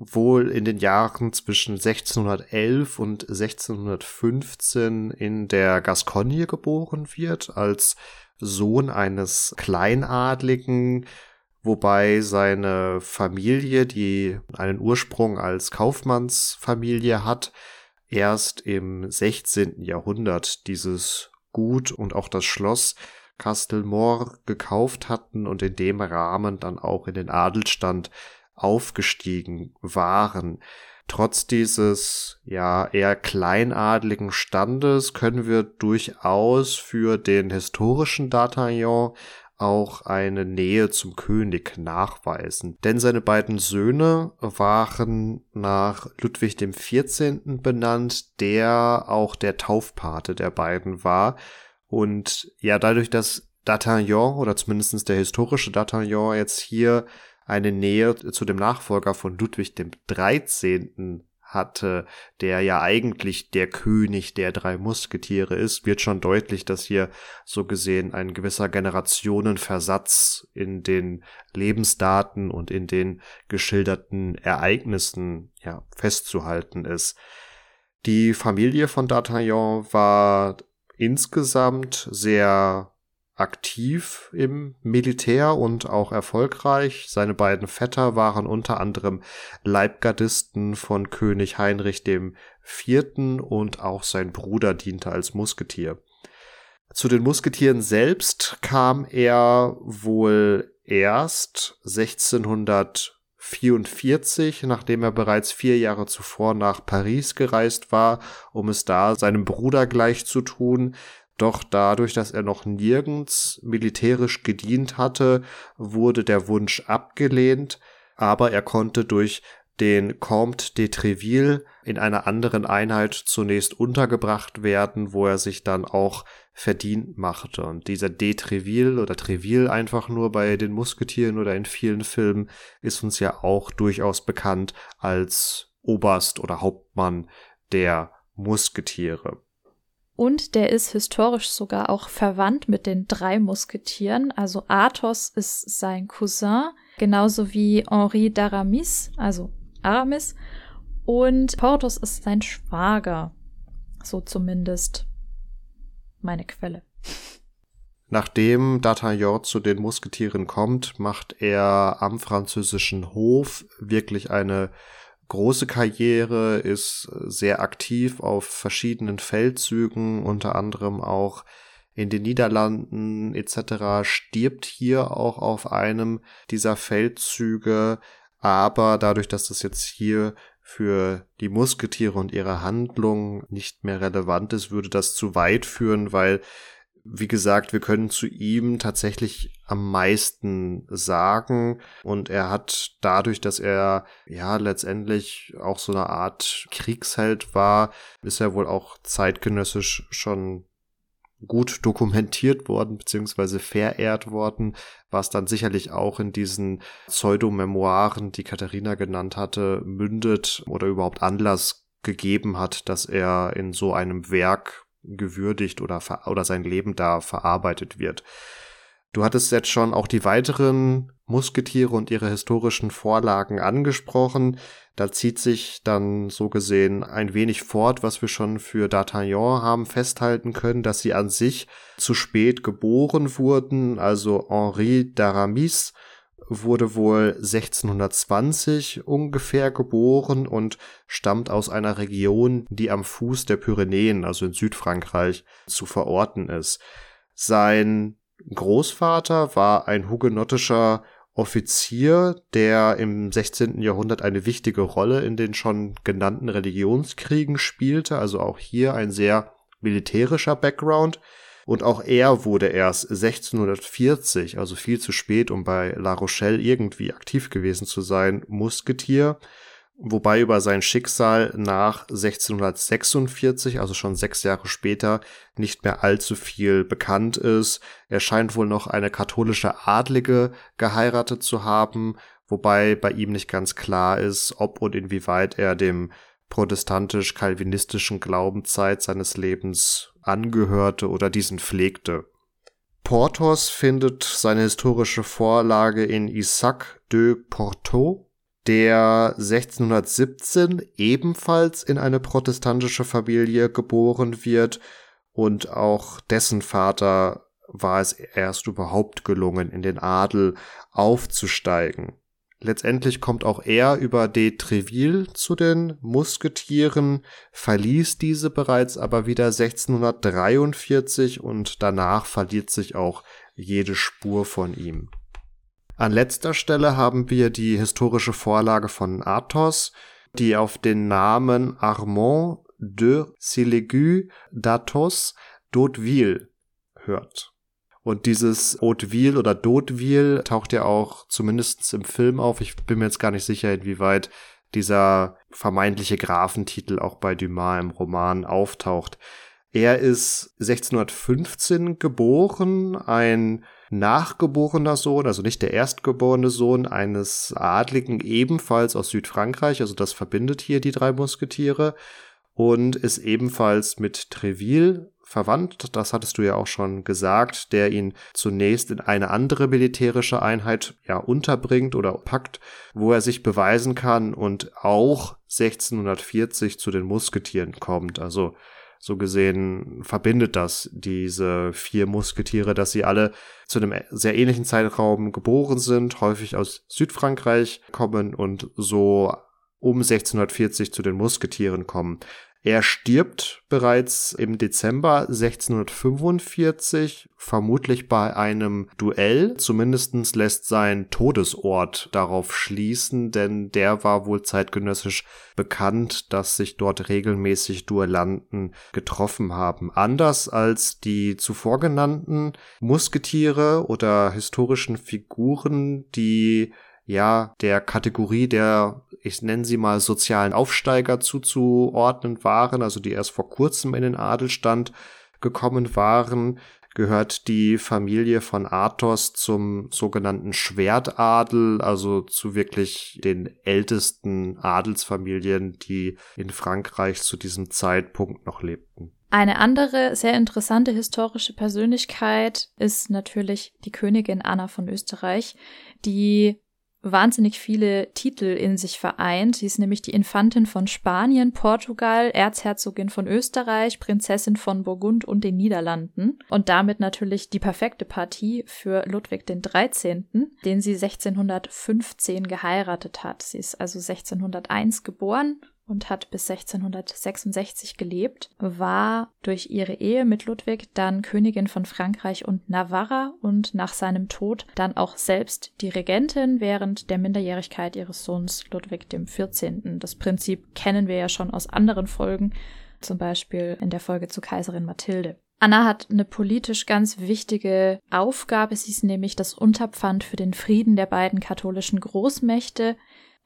Speaker 1: wohl in den Jahren zwischen 1611 und 1615 in der Gascogne geboren wird, als Sohn eines Kleinadligen, wobei seine Familie, die einen Ursprung als Kaufmannsfamilie hat, erst im 16. Jahrhundert dieses Gut und auch das Schloss Castelmore gekauft hatten und in dem Rahmen dann auch in den Adelstand aufgestiegen waren. Trotz dieses ja eher kleinadligen Standes können wir durchaus für den historischen D'Artagnan auch eine Nähe zum König nachweisen. Denn seine beiden Söhne waren nach Ludwig dem 14. benannt, der auch der Taufpate der beiden war. Und ja, dadurch, dass D'Artagnan oder zumindest der historische D'Artagnan jetzt hier eine Nähe zu dem Nachfolger von Ludwig dem 13 hatte, der ja eigentlich der König der drei Musketiere ist, wird schon deutlich, dass hier so gesehen ein gewisser Generationenversatz in den Lebensdaten und in den geschilderten Ereignissen ja festzuhalten ist. Die Familie von D'Artagnan war insgesamt sehr aktiv im Militär und auch erfolgreich. Seine beiden Vetter waren unter anderem Leibgardisten von König Heinrich Vierten und auch sein Bruder diente als Musketier. Zu den Musketieren selbst kam er wohl erst 1644, nachdem er bereits vier Jahre zuvor nach Paris gereist war, um es da seinem Bruder gleich zu tun. Doch dadurch, dass er noch nirgends militärisch gedient hatte, wurde der Wunsch abgelehnt, aber er konnte durch den Comte de Treville in einer anderen Einheit zunächst untergebracht werden, wo er sich dann auch verdient machte. Und dieser de Treville oder Treville einfach nur bei den Musketieren oder in vielen Filmen ist uns ja auch durchaus bekannt als Oberst oder Hauptmann der Musketiere.
Speaker 2: Und der ist historisch sogar auch verwandt mit den drei Musketieren. Also Athos ist sein Cousin, genauso wie Henri d'Aramis, also Aramis. Und Porthos ist sein Schwager. So zumindest meine Quelle.
Speaker 1: Nachdem D'Artagnan zu den Musketieren kommt, macht er am französischen Hof wirklich eine große Karriere, ist sehr aktiv auf verschiedenen Feldzügen, unter anderem auch in den Niederlanden etc., stirbt hier auch auf einem dieser Feldzüge, aber dadurch, dass das jetzt hier für die Musketiere und ihre Handlung nicht mehr relevant ist, würde das zu weit führen, weil wie gesagt, wir können zu ihm tatsächlich am meisten sagen. Und er hat dadurch, dass er ja letztendlich auch so eine Art Kriegsheld war, ist er wohl auch zeitgenössisch schon gut dokumentiert worden beziehungsweise verehrt worden, was dann sicherlich auch in diesen Pseudomemoiren, die Katharina genannt hatte, mündet oder überhaupt Anlass gegeben hat, dass er in so einem Werk gewürdigt oder, oder sein Leben da verarbeitet wird. Du hattest jetzt schon auch die weiteren Musketiere und ihre historischen Vorlagen angesprochen. Da zieht sich dann so gesehen ein wenig fort, was wir schon für D'Artagnan haben festhalten können, dass sie an sich zu spät geboren wurden. Also Henri d'Aramis wurde wohl 1620 ungefähr geboren und stammt aus einer Region, die am Fuß der Pyrenäen, also in Südfrankreich, zu verorten ist. Sein Großvater war ein hugenottischer Offizier, der im 16. Jahrhundert eine wichtige Rolle in den schon genannten Religionskriegen spielte, also auch hier ein sehr militärischer Background. Und auch er wurde erst 1640, also viel zu spät, um bei La Rochelle irgendwie aktiv gewesen zu sein, Musketier, wobei über sein Schicksal nach 1646, also schon sechs Jahre später, nicht mehr allzu viel bekannt ist. Er scheint wohl noch eine katholische Adlige geheiratet zu haben, wobei bei ihm nicht ganz klar ist, ob und inwieweit er dem protestantisch-kalvinistischen Glaubenszeit seines Lebens angehörte oder diesen pflegte. Porthos findet seine historische Vorlage in Isaac de Porto, der 1617 ebenfalls in eine protestantische Familie geboren wird und auch dessen Vater war es erst überhaupt gelungen, in den Adel aufzusteigen. Letztendlich kommt auch er über de Treville zu den Musketieren, verließ diese bereits aber wieder 1643 und danach verliert sich auch jede Spur von ihm. An letzter Stelle haben wir die historische Vorlage von Athos, die auf den Namen Armand de Sillegue d'Athos d'Hauteville hört. Und dieses Hauteville oder D'Hauteville taucht ja auch zumindest im Film auf. Ich bin mir jetzt gar nicht sicher, inwieweit dieser vermeintliche Grafentitel auch bei Dumas im Roman auftaucht. Er ist 1615 geboren, ein nachgeborener Sohn, also nicht der erstgeborene Sohn eines Adligen, ebenfalls aus Südfrankreich, also das verbindet hier die drei Musketiere, und ist ebenfalls mit Treville verwandt, das hattest du ja auch schon gesagt, der ihn zunächst in eine andere militärische Einheit ja unterbringt oder packt, wo er sich beweisen kann und auch 1640 zu den Musketieren kommt. Also so gesehen verbindet das diese vier Musketiere, dass sie alle zu einem sehr ähnlichen Zeitraum geboren sind, häufig aus Südfrankreich kommen und so um 1640 zu den Musketieren kommen. Er stirbt bereits im Dezember 1645, vermutlich bei einem Duell. Zumindestens lässt sein Todesort darauf schließen, denn der war wohl zeitgenössisch bekannt, dass sich dort regelmäßig Duellanten getroffen haben. Anders als die zuvor genannten Musketiere oder historischen Figuren, die ja der Kategorie der ich nenne sie mal sozialen Aufsteiger zuzuordnen waren, also die erst vor kurzem in den Adelstand gekommen waren, gehört die Familie von Athos zum sogenannten Schwertadel, also zu wirklich den ältesten Adelsfamilien, die in Frankreich zu diesem Zeitpunkt noch lebten.
Speaker 2: Eine andere sehr interessante historische Persönlichkeit ist natürlich die Königin Anna von Österreich, die wahnsinnig viele Titel in sich vereint. Sie ist nämlich die Infantin von Spanien, Portugal, Erzherzogin von Österreich, Prinzessin von Burgund und den Niederlanden und damit natürlich die perfekte Partie für Ludwig den 13., den sie 1615 geheiratet hat. Sie ist also 1601 geboren und hat bis 1666 gelebt, war durch ihre Ehe mit Ludwig dann Königin von Frankreich und Navarra und nach seinem Tod dann auch selbst die Regentin während der Minderjährigkeit ihres Sohns Ludwig XIV. Das Prinzip kennen wir ja schon aus anderen Folgen, zum Beispiel in der Folge zu Kaiserin Mathilde. Anna hat eine politisch ganz wichtige Aufgabe. Sie ist nämlich das Unterpfand für den Frieden der beiden katholischen Großmächte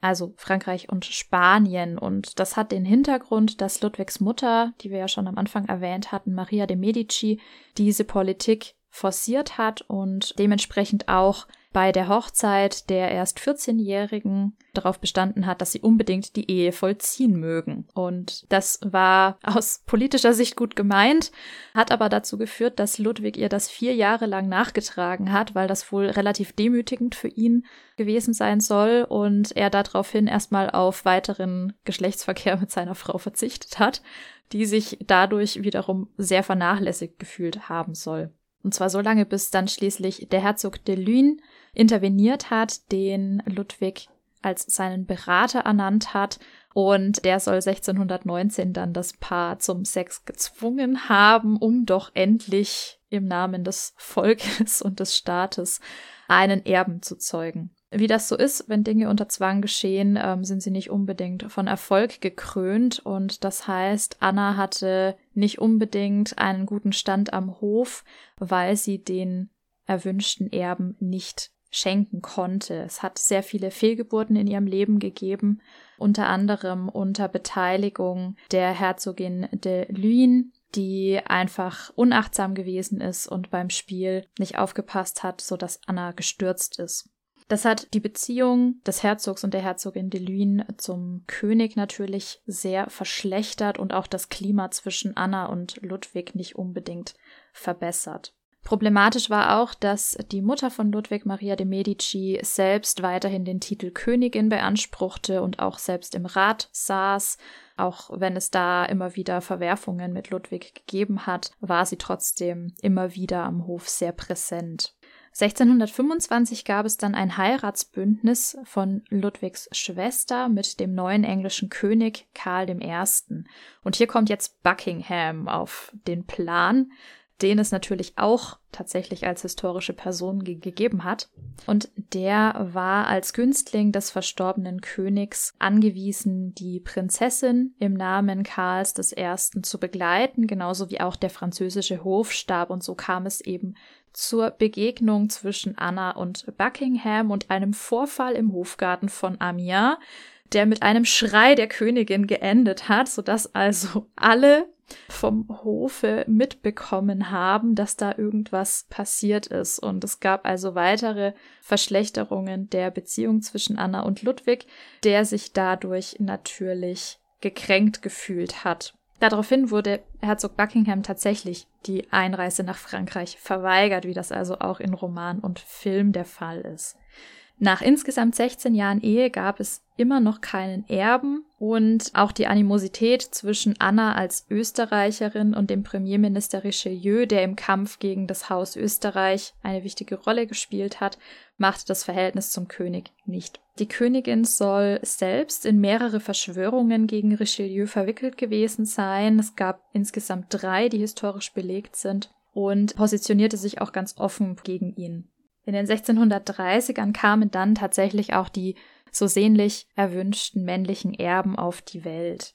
Speaker 2: also Frankreich und Spanien. Und das hat den Hintergrund, dass Ludwigs Mutter, die wir ja schon am Anfang erwähnt hatten, Maria de Medici, diese Politik forciert hat und dementsprechend auch bei der Hochzeit der erst 14-Jährigen darauf bestanden hat, dass sie unbedingt die Ehe vollziehen mögen. Und das war aus politischer Sicht gut gemeint, hat aber dazu geführt, dass Ludwig ihr das vier Jahre lang nachgetragen hat, weil das wohl relativ demütigend für ihn gewesen sein soll und er daraufhin erstmal auf weiteren Geschlechtsverkehr mit seiner Frau verzichtet hat, die sich dadurch wiederum sehr vernachlässigt gefühlt haben soll. Und zwar so lange, bis dann schließlich der Herzog de Luynes interveniert hat, den Ludwig als seinen Berater ernannt hat. Und der soll 1619 dann das Paar zum Sex gezwungen haben, um doch endlich im Namen des Volkes <laughs> und des Staates einen Erben zu zeugen. Wie das so ist, wenn Dinge unter Zwang geschehen, ähm, sind sie nicht unbedingt von Erfolg gekrönt. Und das heißt, Anna hatte nicht unbedingt einen guten Stand am Hof, weil sie den erwünschten Erben nicht schenken konnte. Es hat sehr viele Fehlgeburten in ihrem Leben gegeben, unter anderem unter Beteiligung der Herzogin de Luynes, die einfach unachtsam gewesen ist und beim Spiel nicht aufgepasst hat, so dass Anna gestürzt ist. Das hat die Beziehung des Herzogs und der Herzogin de Luynes zum König natürlich sehr verschlechtert und auch das Klima zwischen Anna und Ludwig nicht unbedingt verbessert. Problematisch war auch, dass die Mutter von Ludwig Maria de Medici selbst weiterhin den Titel Königin beanspruchte und auch selbst im Rat saß. Auch wenn es da immer wieder Verwerfungen mit Ludwig gegeben hat, war sie trotzdem immer wieder am Hof sehr präsent. 1625 gab es dann ein Heiratsbündnis von Ludwigs Schwester mit dem neuen englischen König Karl I. Und hier kommt jetzt Buckingham auf den Plan. Den es natürlich auch tatsächlich als historische Person ge gegeben hat. Und der war als Günstling des verstorbenen Königs angewiesen, die Prinzessin im Namen Karls I. zu begleiten, genauso wie auch der französische Hofstab. Und so kam es eben zur Begegnung zwischen Anna und Buckingham und einem Vorfall im Hofgarten von Amiens, der mit einem Schrei der Königin geendet hat, sodass also alle vom Hofe mitbekommen haben, dass da irgendwas passiert ist. Und es gab also weitere Verschlechterungen der Beziehung zwischen Anna und Ludwig, der sich dadurch natürlich gekränkt gefühlt hat. Daraufhin wurde Herzog Buckingham tatsächlich die Einreise nach Frankreich verweigert, wie das also auch in Roman und Film der Fall ist. Nach insgesamt 16 Jahren Ehe gab es immer noch keinen Erben und auch die Animosität zwischen Anna als Österreicherin und dem Premierminister Richelieu, der im Kampf gegen das Haus Österreich eine wichtige Rolle gespielt hat, machte das Verhältnis zum König nicht. Die Königin soll selbst in mehrere Verschwörungen gegen Richelieu verwickelt gewesen sein. Es gab insgesamt drei, die historisch belegt sind und positionierte sich auch ganz offen gegen ihn. In den 1630ern kamen dann tatsächlich auch die so sehnlich erwünschten männlichen Erben auf die Welt.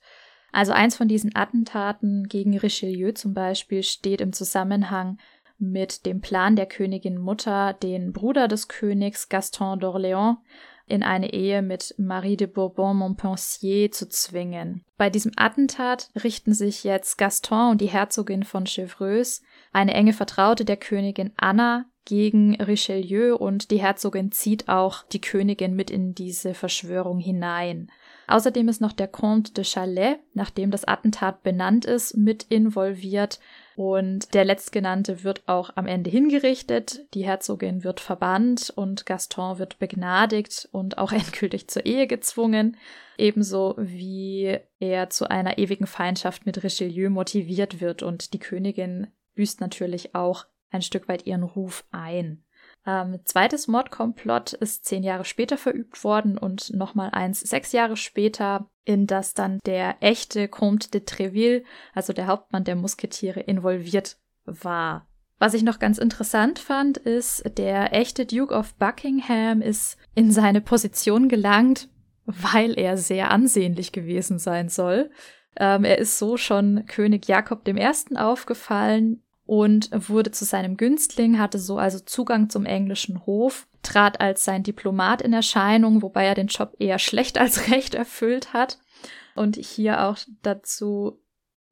Speaker 2: Also eins von diesen Attentaten gegen Richelieu zum Beispiel steht im Zusammenhang mit dem Plan der Königin Mutter, den Bruder des Königs Gaston d'Orléans in eine Ehe mit Marie de Bourbon-Montpensier zu zwingen. Bei diesem Attentat richten sich jetzt Gaston und die Herzogin von Chevreuse, eine enge Vertraute der Königin Anna, gegen Richelieu und die Herzogin zieht auch die Königin mit in diese Verschwörung hinein. Außerdem ist noch der Comte de Chalais, nachdem das Attentat benannt ist, mit involviert und der letztgenannte wird auch am Ende hingerichtet, die Herzogin wird verbannt und Gaston wird begnadigt und auch <laughs> endgültig zur Ehe gezwungen, ebenso wie er zu einer ewigen Feindschaft mit Richelieu motiviert wird und die Königin büßt natürlich auch ein Stück weit ihren Ruf ein. Ähm, zweites Mordkomplott ist zehn Jahre später verübt worden und nochmal eins sechs Jahre später, in das dann der echte Comte de Treville, also der Hauptmann der Musketiere, involviert war. Was ich noch ganz interessant fand, ist, der echte Duke of Buckingham ist in seine Position gelangt, weil er sehr ansehnlich gewesen sein soll. Ähm, er ist so schon König Jakob I. aufgefallen, und wurde zu seinem Günstling, hatte so also Zugang zum englischen Hof, trat als sein Diplomat in Erscheinung, wobei er den Job eher schlecht als <laughs> recht erfüllt hat und hier auch dazu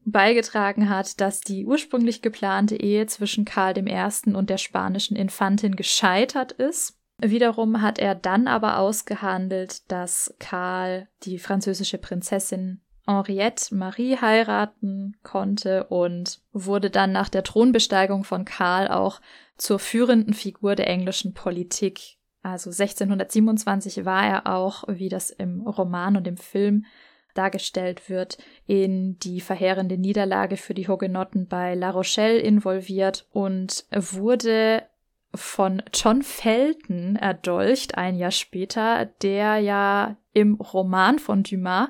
Speaker 2: beigetragen hat, dass die ursprünglich geplante Ehe zwischen Karl I. und der spanischen Infantin gescheitert ist. Wiederum hat er dann aber ausgehandelt, dass Karl die französische Prinzessin Henriette Marie heiraten konnte und wurde dann nach der Thronbesteigung von Karl auch zur führenden Figur der englischen Politik. Also 1627 war er auch, wie das im Roman und im Film dargestellt wird, in die verheerende Niederlage für die Hugenotten bei La Rochelle involviert und wurde von John Felton erdolcht ein Jahr später, der ja im Roman von Dumas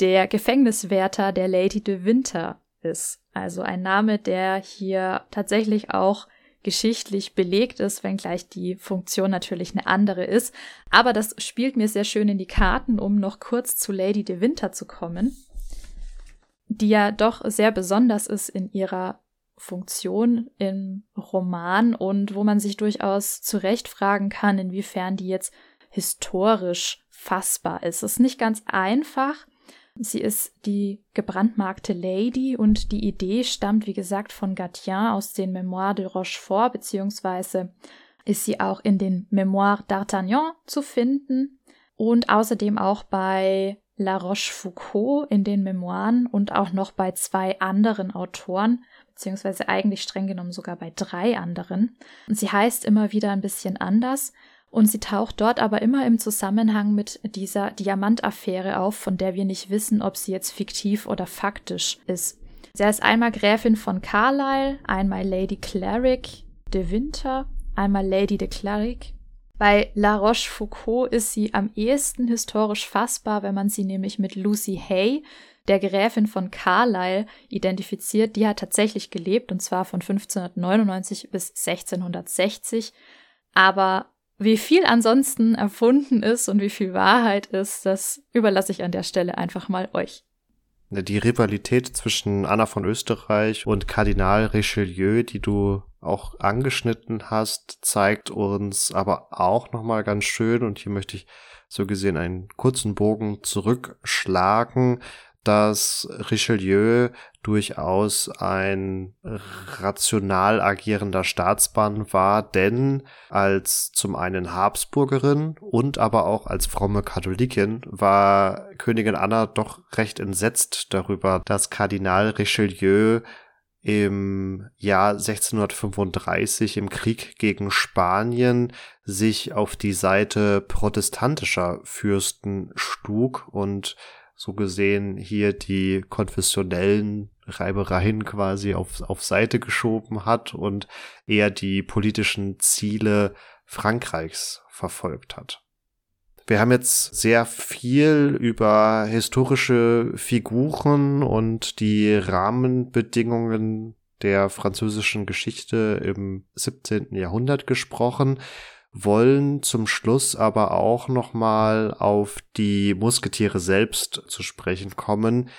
Speaker 2: der Gefängniswärter der Lady de Winter ist. Also ein Name, der hier tatsächlich auch geschichtlich belegt ist, wenngleich die Funktion natürlich eine andere ist. Aber das spielt mir sehr schön in die Karten, um noch kurz zu Lady de Winter zu kommen, die ja doch sehr besonders ist in ihrer Funktion im Roman und wo man sich durchaus zurecht fragen kann, inwiefern die jetzt historisch fassbar ist. Es ist nicht ganz einfach, Sie ist die gebrandmarkte Lady und die Idee stammt, wie gesagt, von Gatien aus den Memoires de Rochefort, beziehungsweise ist sie auch in den Memoires d'Artagnan zu finden und außerdem auch bei La Rochefoucauld in den Memoiren und auch noch bei zwei anderen Autoren, beziehungsweise eigentlich streng genommen sogar bei drei anderen. Und sie heißt immer wieder ein bisschen anders und sie taucht dort aber immer im Zusammenhang mit dieser Diamantaffäre auf, von der wir nicht wissen, ob sie jetzt fiktiv oder faktisch ist. Sie ist einmal Gräfin von Carlisle, einmal Lady Cleric de Winter, einmal Lady de Cleric. Bei La Rochefoucauld ist sie am ehesten historisch fassbar, wenn man sie nämlich mit Lucy Hay, der Gräfin von Carlisle identifiziert. Die hat tatsächlich gelebt, und zwar von 1599 bis 1660. Aber wie viel ansonsten erfunden ist und wie viel Wahrheit ist, das überlasse ich an der Stelle einfach mal euch.
Speaker 1: Die Rivalität zwischen Anna von Österreich und Kardinal Richelieu, die du auch angeschnitten hast, zeigt uns aber auch nochmal ganz schön, und hier möchte ich so gesehen einen kurzen Bogen zurückschlagen, dass Richelieu durchaus ein rational agierender Staatsmann war, denn als zum einen Habsburgerin und aber auch als fromme Katholikin war Königin Anna doch recht entsetzt darüber, dass Kardinal Richelieu im Jahr 1635 im Krieg gegen Spanien sich auf die Seite protestantischer Fürsten stug und so gesehen hier die konfessionellen Reibereien quasi auf, auf Seite geschoben hat und eher die politischen Ziele Frankreichs verfolgt hat. Wir haben jetzt sehr viel über historische Figuren und die Rahmenbedingungen der französischen Geschichte im 17. Jahrhundert gesprochen wollen zum Schluss aber auch nochmal auf die Musketiere selbst zu sprechen kommen,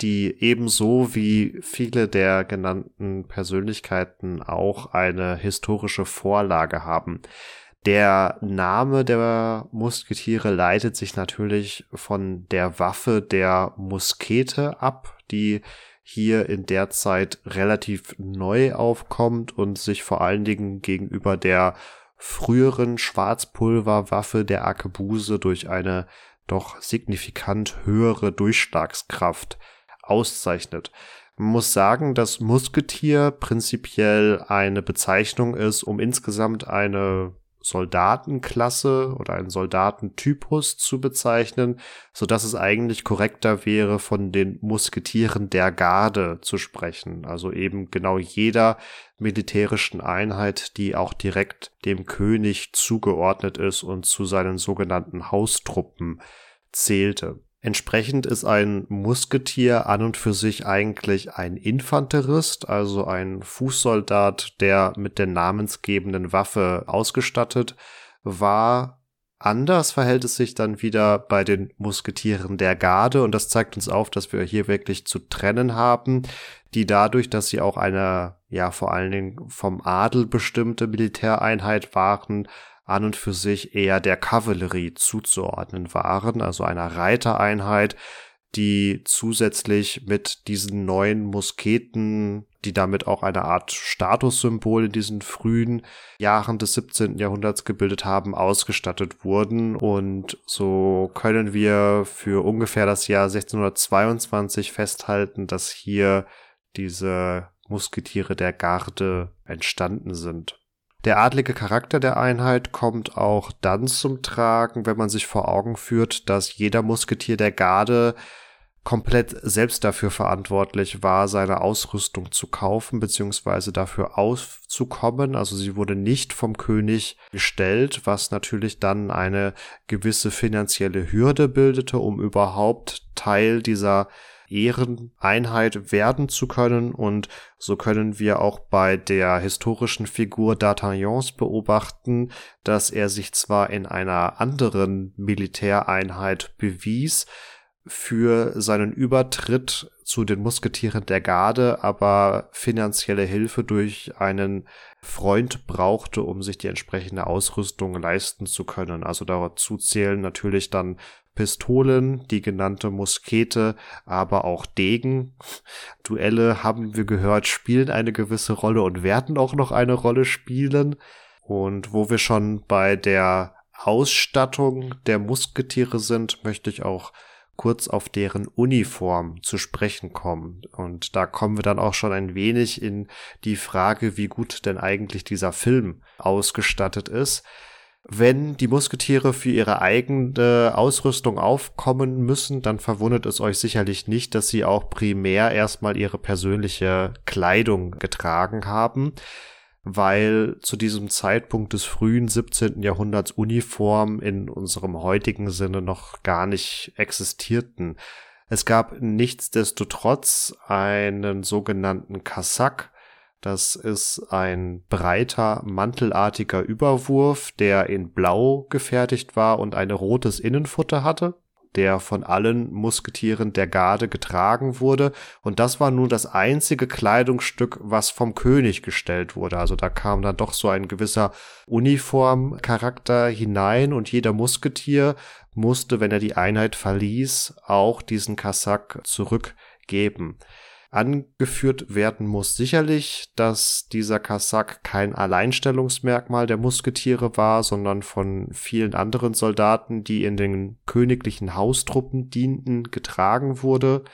Speaker 1: die ebenso wie viele der genannten Persönlichkeiten auch eine historische Vorlage haben. Der Name der Musketiere leitet sich natürlich von der Waffe der Muskete ab, die hier in der Zeit relativ neu aufkommt und sich vor allen Dingen gegenüber der früheren Schwarzpulverwaffe der Arkebuse durch eine doch signifikant höhere Durchschlagskraft auszeichnet. Man muss sagen, dass Musketier prinzipiell eine Bezeichnung ist, um insgesamt eine Soldatenklasse oder einen Soldatentypus zu bezeichnen, so dass es eigentlich korrekter wäre, von den Musketieren der Garde zu sprechen. Also eben genau jeder militärischen Einheit, die auch direkt dem König zugeordnet ist und zu seinen sogenannten Haustruppen zählte. Entsprechend ist ein Musketier an und für sich eigentlich ein Infanterist, also ein Fußsoldat, der mit der namensgebenden Waffe ausgestattet war. Anders verhält es sich dann wieder bei den Musketieren der Garde und das zeigt uns auf, dass wir hier wirklich zu trennen haben, die dadurch, dass sie auch eine, ja, vor allen Dingen vom Adel bestimmte Militäreinheit waren, an und für sich eher der Kavallerie zuzuordnen waren, also einer Reitereinheit, die zusätzlich mit diesen neuen Musketen, die damit auch eine Art Statussymbol in diesen frühen Jahren des 17. Jahrhunderts gebildet haben, ausgestattet wurden. Und so können wir für ungefähr das Jahr 1622 festhalten, dass hier diese Musketiere der Garde entstanden sind. Der adlige Charakter der Einheit kommt auch dann zum Tragen, wenn man sich vor Augen führt, dass jeder Musketier der Garde komplett selbst dafür verantwortlich war, seine Ausrüstung zu kaufen bzw. dafür auszukommen. Also sie wurde nicht vom König gestellt, was natürlich dann eine gewisse finanzielle Hürde bildete, um überhaupt Teil dieser Ehreneinheit werden zu können und so können wir auch bei der historischen Figur D'Artagnans beobachten, dass er sich zwar in einer anderen Militäreinheit bewies, für seinen Übertritt zu den Musketieren der Garde, aber finanzielle Hilfe durch einen Freund brauchte, um sich die entsprechende Ausrüstung leisten zu können. Also dazu zählen natürlich dann Pistolen, die genannte Muskete, aber auch Degen. Duelle haben wir gehört, spielen eine gewisse Rolle und werden auch noch eine Rolle spielen. Und wo wir schon bei der Ausstattung der Musketiere sind, möchte ich auch kurz auf deren Uniform zu sprechen kommen. Und da kommen wir dann auch schon ein wenig in die Frage, wie gut denn eigentlich dieser Film ausgestattet ist wenn die Musketiere für ihre eigene Ausrüstung aufkommen müssen, dann verwundert es euch sicherlich nicht, dass sie auch primär erstmal ihre persönliche Kleidung getragen haben, weil zu diesem Zeitpunkt des frühen 17. Jahrhunderts Uniformen in unserem heutigen Sinne noch gar nicht existierten. Es gab nichtsdestotrotz einen sogenannten Kasak. Das ist ein breiter, mantelartiger Überwurf, der in Blau gefertigt war und ein rotes Innenfutter hatte der von allen Musketieren der Garde getragen wurde. Und das war nun das einzige Kleidungsstück, was vom König gestellt wurde. Also da kam dann doch so ein gewisser Uniformcharakter hinein und jeder Musketier musste, wenn er die Einheit verließ, auch diesen Kasak zurückgeben. Angeführt werden muss sicherlich, dass dieser Kasak kein Alleinstellungsmerkmal der Musketiere war, sondern von vielen anderen Soldaten, die in den königlichen Haustruppen dienten, getragen wurde,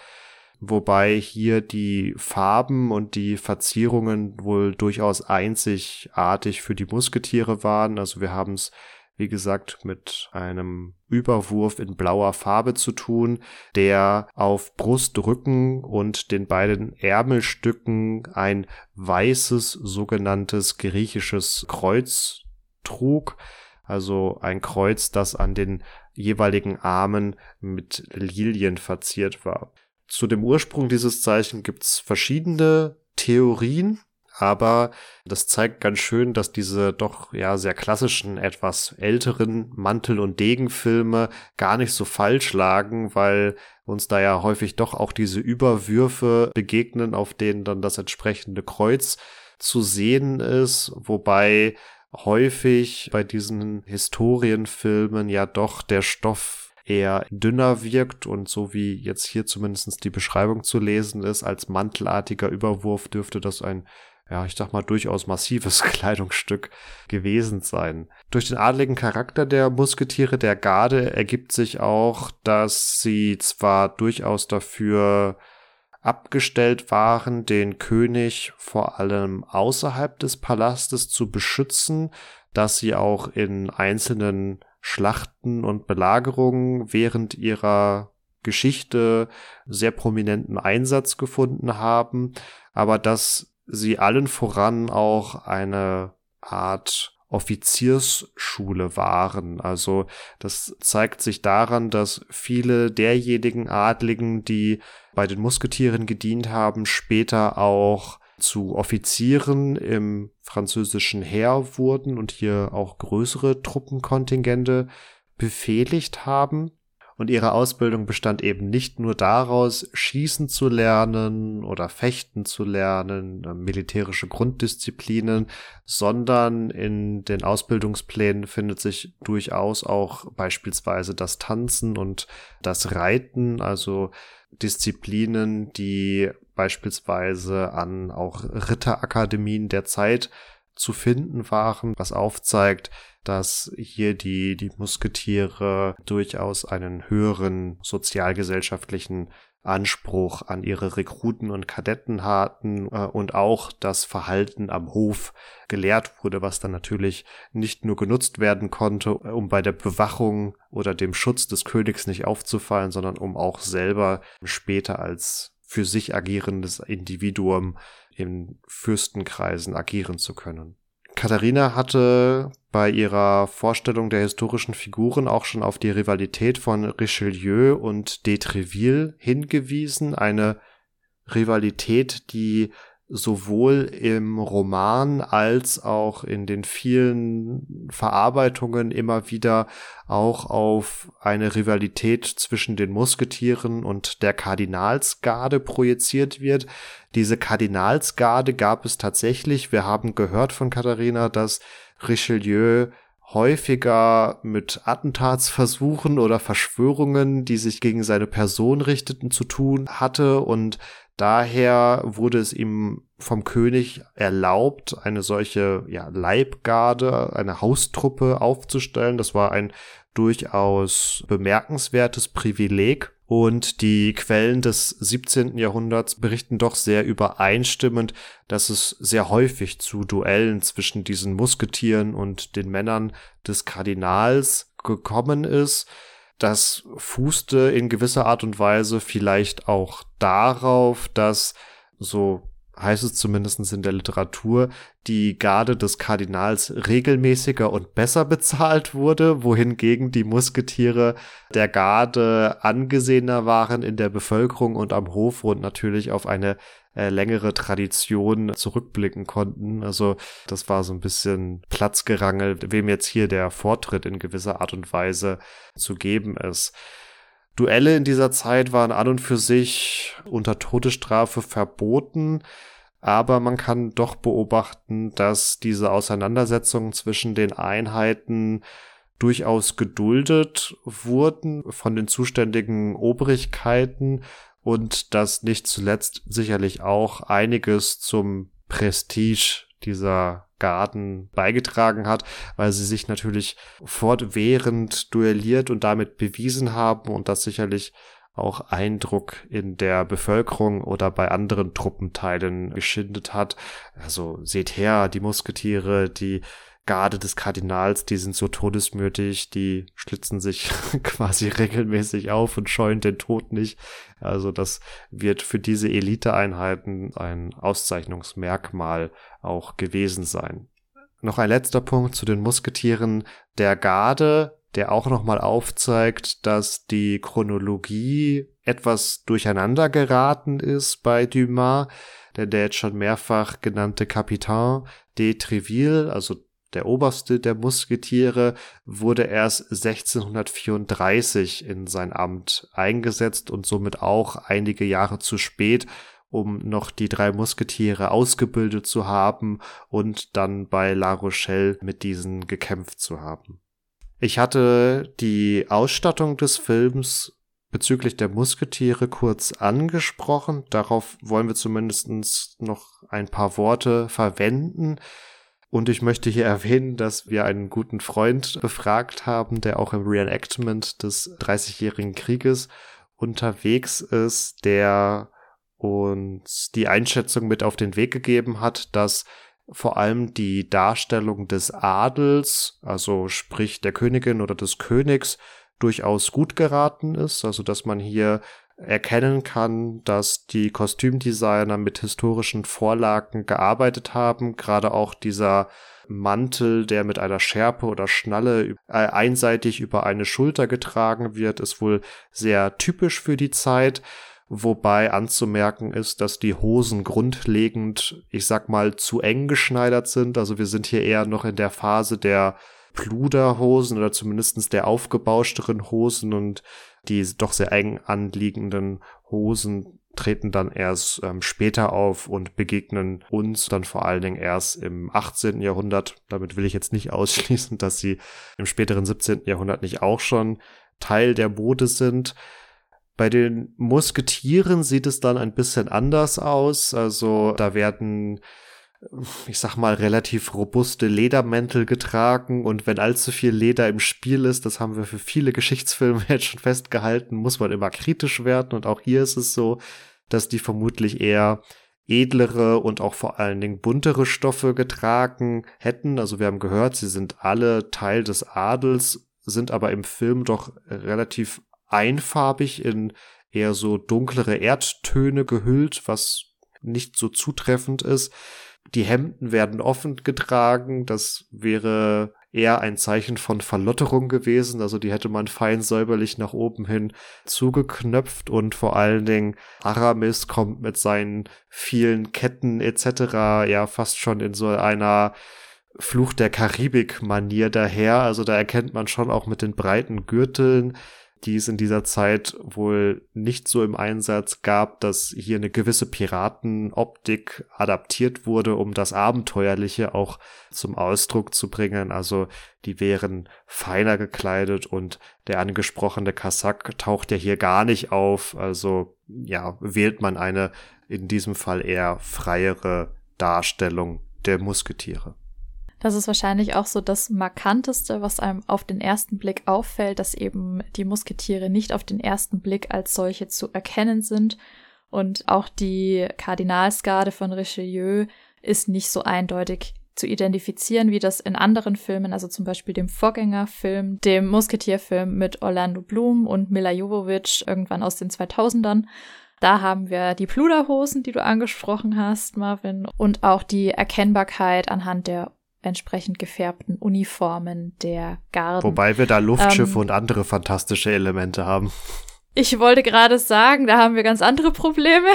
Speaker 1: wobei hier die Farben und die Verzierungen wohl durchaus einzigartig für die Musketiere waren. Also wir haben es wie gesagt, mit einem Überwurf in blauer Farbe zu tun, der auf Brust, Rücken und den beiden Ärmelstücken ein weißes sogenanntes griechisches Kreuz trug, also ein Kreuz, das an den jeweiligen Armen mit Lilien verziert war. Zu dem Ursprung dieses Zeichen gibt's verschiedene Theorien aber das zeigt ganz schön, dass diese doch ja sehr klassischen, etwas älteren Mantel- und Degenfilme gar nicht so falsch lagen, weil uns da ja häufig doch auch diese Überwürfe begegnen, auf denen dann das entsprechende Kreuz zu sehen ist, wobei häufig bei diesen Historienfilmen ja doch der Stoff eher dünner wirkt und so wie jetzt hier zumindest die Beschreibung zu lesen ist, als mantelartiger Überwurf dürfte das ein ja, ich sag mal, durchaus massives <laughs> Kleidungsstück gewesen sein. Durch den adligen Charakter der Musketiere der Garde ergibt sich auch, dass sie zwar durchaus dafür abgestellt waren, den König vor allem außerhalb des Palastes zu beschützen, dass sie auch in einzelnen Schlachten und Belagerungen während ihrer Geschichte sehr prominenten Einsatz gefunden haben, aber dass sie allen voran auch eine Art Offiziersschule waren. Also das zeigt sich daran, dass viele derjenigen Adligen, die bei den Musketieren gedient haben, später auch zu Offizieren im französischen Heer wurden und hier auch größere Truppenkontingente befehligt haben. Und ihre Ausbildung bestand eben nicht nur daraus, schießen zu lernen oder fechten zu lernen, äh, militärische Grunddisziplinen, sondern in den Ausbildungsplänen findet sich durchaus auch beispielsweise das Tanzen und das Reiten, also Disziplinen, die beispielsweise an auch Ritterakademien der Zeit zu finden waren, was aufzeigt, dass hier die, die Musketiere durchaus einen höheren sozialgesellschaftlichen Anspruch an ihre Rekruten und Kadetten hatten äh, und auch das Verhalten am Hof gelehrt wurde, was dann natürlich nicht nur genutzt werden konnte, äh, um bei der Bewachung oder dem Schutz des Königs nicht aufzufallen, sondern um auch selber später als für sich agierendes Individuum in Fürstenkreisen agieren zu können. Katharina hatte bei ihrer Vorstellung der historischen Figuren auch schon auf die Rivalität von Richelieu und de Treville hingewiesen, eine Rivalität, die sowohl im Roman als auch in den vielen Verarbeitungen immer wieder auch auf eine Rivalität zwischen den Musketieren und der Kardinalsgarde projiziert wird. Diese Kardinalsgarde gab es tatsächlich. Wir haben gehört von Katharina, dass Richelieu häufiger mit Attentatsversuchen oder Verschwörungen, die sich gegen seine Person richteten, zu tun hatte und Daher wurde es ihm vom König erlaubt, eine solche ja, Leibgarde, eine Haustruppe aufzustellen. Das war ein durchaus bemerkenswertes Privileg. Und die Quellen des 17. Jahrhunderts berichten doch sehr übereinstimmend, dass es sehr häufig zu Duellen zwischen diesen Musketieren und den Männern des Kardinals gekommen ist. Das fußte in gewisser Art und Weise vielleicht auch darauf, dass so heißt es zumindest in der Literatur, die Garde des Kardinals regelmäßiger und besser bezahlt wurde, wohingegen die Musketiere der Garde angesehener waren in der Bevölkerung und am Hof und natürlich auf eine äh, längere Tradition zurückblicken konnten. Also das war so ein bisschen Platzgerangel, wem jetzt hier der Vortritt in gewisser Art und Weise zu geben ist. Duelle in dieser Zeit waren an und für sich unter Todesstrafe verboten, aber man kann doch beobachten, dass diese Auseinandersetzungen zwischen den Einheiten durchaus geduldet wurden von den zuständigen Obrigkeiten und dass nicht zuletzt sicherlich auch einiges zum Prestige dieser Garden beigetragen hat, weil sie sich natürlich fortwährend duelliert und damit bewiesen haben und das sicherlich auch Eindruck in der Bevölkerung oder bei anderen Truppenteilen geschindet hat. Also seht her, die Musketiere, die Garde des Kardinals, die sind so todesmütig, die schlitzen sich <laughs> quasi regelmäßig auf und scheuen den Tod nicht. Also das wird für diese Eliteeinheiten ein Auszeichnungsmerkmal auch gewesen sein. Noch ein letzter Punkt zu den Musketieren der Garde, der auch nochmal aufzeigt, dass die Chronologie etwas durcheinander geraten ist bei Dumas, denn der jetzt schon mehrfach genannte Capitaine de Treville, also der oberste der Musketiere, wurde erst 1634 in sein Amt eingesetzt und somit auch einige Jahre zu spät, um noch die drei Musketiere ausgebildet zu haben und dann bei La Rochelle mit diesen gekämpft zu haben. Ich hatte die Ausstattung des Films bezüglich der Musketiere kurz angesprochen. Darauf wollen wir zumindest noch ein paar Worte verwenden. Und ich möchte hier erwähnen, dass wir einen guten Freund befragt haben, der auch im Reenactment des Dreißigjährigen Krieges unterwegs ist, der uns die Einschätzung mit auf den Weg gegeben hat, dass vor allem die Darstellung des Adels, also sprich der Königin oder des Königs, durchaus gut geraten ist, also dass man hier erkennen kann, dass die Kostümdesigner mit historischen Vorlagen gearbeitet haben. Gerade auch dieser Mantel, der mit einer Schärpe oder Schnalle äh, einseitig über eine Schulter getragen wird, ist wohl sehr typisch für die Zeit. Wobei anzumerken ist, dass die Hosen grundlegend, ich sag mal, zu eng geschneidert sind. Also wir sind hier eher noch in der Phase der Pluderhosen oder zumindestens der aufgebauschteren Hosen und die doch sehr eng anliegenden Hosen treten dann erst ähm, später auf und begegnen uns dann vor allen Dingen erst im 18. Jahrhundert. Damit will ich jetzt nicht <laughs> ausschließen, dass sie im späteren 17. Jahrhundert nicht auch schon Teil der Mode sind. Bei den Musketieren sieht es dann ein bisschen anders aus. Also da werden ich sag mal, relativ robuste Ledermäntel getragen und wenn allzu viel Leder im Spiel ist, das haben wir für viele Geschichtsfilme <laughs> jetzt schon festgehalten, muss man immer kritisch werden und auch hier ist es so, dass die vermutlich eher edlere und auch vor allen Dingen buntere Stoffe getragen hätten. Also wir haben gehört, sie sind alle Teil des Adels, sind aber im Film doch relativ einfarbig in eher so dunklere Erdtöne gehüllt, was nicht so zutreffend ist. Die Hemden werden offen getragen. Das wäre eher ein Zeichen von Verlotterung gewesen. Also die hätte man fein säuberlich nach oben hin zugeknöpft und vor allen Dingen Aramis kommt mit seinen vielen Ketten etc. ja fast schon in so einer Fluch der Karibik-Manier daher. Also da erkennt man schon auch mit den breiten Gürteln die es in dieser Zeit wohl nicht so im Einsatz gab, dass hier eine gewisse Piratenoptik adaptiert wurde, um das Abenteuerliche auch zum Ausdruck zu bringen. Also die wären feiner gekleidet und der angesprochene Kasak taucht ja hier gar nicht auf. Also ja, wählt man eine in diesem Fall eher freiere Darstellung der Musketiere.
Speaker 2: Das ist wahrscheinlich auch so das Markanteste, was einem auf den ersten Blick auffällt, dass eben die Musketiere nicht auf den ersten Blick als solche zu erkennen sind. Und auch die Kardinalsgarde von Richelieu ist nicht so eindeutig zu identifizieren, wie das in anderen Filmen, also zum Beispiel dem Vorgängerfilm, dem Musketierfilm mit Orlando Bloom und Mila Jovovich irgendwann aus den 2000ern Da haben wir die Pluderhosen, die du angesprochen hast, Marvin, und auch die Erkennbarkeit anhand der entsprechend gefärbten Uniformen der Garden.
Speaker 1: Wobei wir da Luftschiffe ähm, und andere fantastische Elemente haben.
Speaker 2: Ich wollte gerade sagen, da haben wir ganz andere Probleme.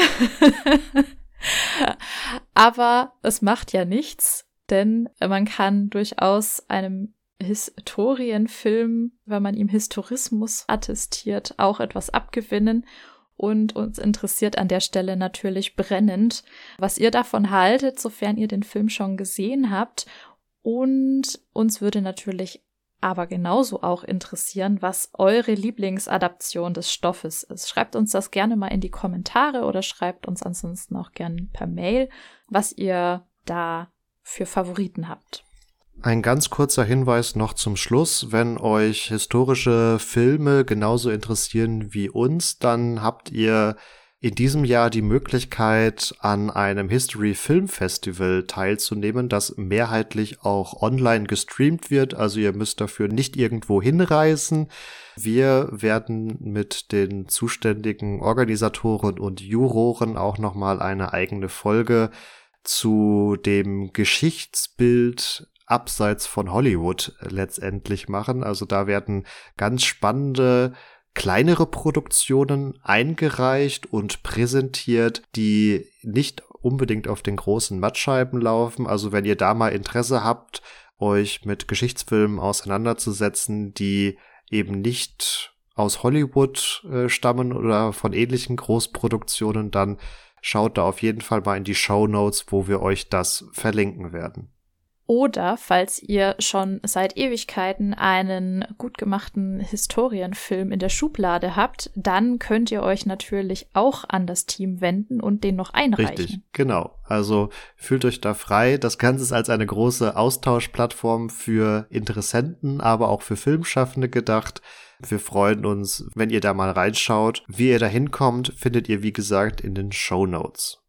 Speaker 2: Aber es macht ja nichts, denn man kann durchaus einem Historienfilm, wenn man ihm Historismus attestiert, auch etwas abgewinnen. Und uns interessiert an der Stelle natürlich brennend, was ihr davon haltet, sofern ihr den Film schon gesehen habt. Und uns würde natürlich aber genauso auch interessieren, was eure Lieblingsadaption des Stoffes ist. Schreibt uns das gerne mal in die Kommentare oder schreibt uns ansonsten auch gerne per Mail, was ihr da für Favoriten habt.
Speaker 1: Ein ganz kurzer Hinweis noch zum Schluss. Wenn euch historische Filme genauso interessieren wie uns, dann habt ihr in diesem Jahr die Möglichkeit, an einem History Film Festival teilzunehmen, das mehrheitlich auch online gestreamt wird. Also ihr müsst dafür nicht irgendwo hinreisen. Wir werden mit den zuständigen Organisatoren und Juroren auch nochmal eine eigene Folge zu dem Geschichtsbild abseits von Hollywood letztendlich machen. Also da werden ganz spannende kleinere Produktionen eingereicht und präsentiert, die nicht unbedingt auf den großen Mattscheiben laufen. Also wenn ihr da mal Interesse habt, euch mit Geschichtsfilmen auseinanderzusetzen, die eben nicht aus Hollywood äh, stammen oder von ähnlichen Großproduktionen, dann schaut da auf jeden Fall mal in die Show Notes, wo wir euch das verlinken werden.
Speaker 2: Oder falls ihr schon seit Ewigkeiten einen gut gemachten Historienfilm in der Schublade habt, dann könnt ihr euch natürlich auch an das Team wenden und den noch einreichen. Richtig,
Speaker 1: genau. Also fühlt euch da frei. Das Ganze ist als eine große Austauschplattform für Interessenten, aber auch für Filmschaffende gedacht. Wir freuen uns, wenn ihr da mal reinschaut. Wie ihr da hinkommt, findet ihr wie gesagt in den Show Notes.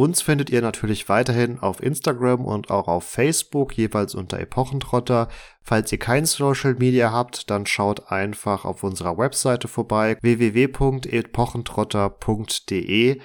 Speaker 1: Uns findet ihr natürlich weiterhin auf Instagram und auch auf Facebook, jeweils unter Epochentrotter. Falls ihr kein Social Media habt, dann schaut einfach auf unserer Webseite vorbei www.epochentrotter.de.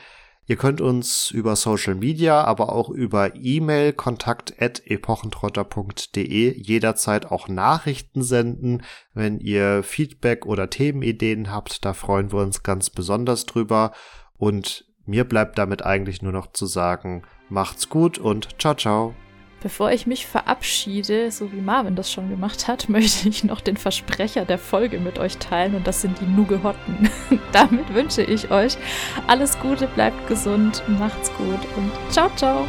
Speaker 1: Ihr könnt uns über Social Media, aber auch über E-Mail kontakt@epochentrotter.de jederzeit auch Nachrichten senden, wenn ihr Feedback oder Themenideen habt. Da freuen wir uns ganz besonders drüber und mir bleibt damit eigentlich nur noch zu sagen, macht's gut und ciao, ciao.
Speaker 2: Bevor ich mich verabschiede, so wie Marvin das schon gemacht hat, <laughs> möchte ich noch den Versprecher der Folge mit euch teilen und das sind die Nugehotten. <laughs> Damit wünsche ich euch alles Gute, bleibt gesund, macht's gut und ciao, ciao.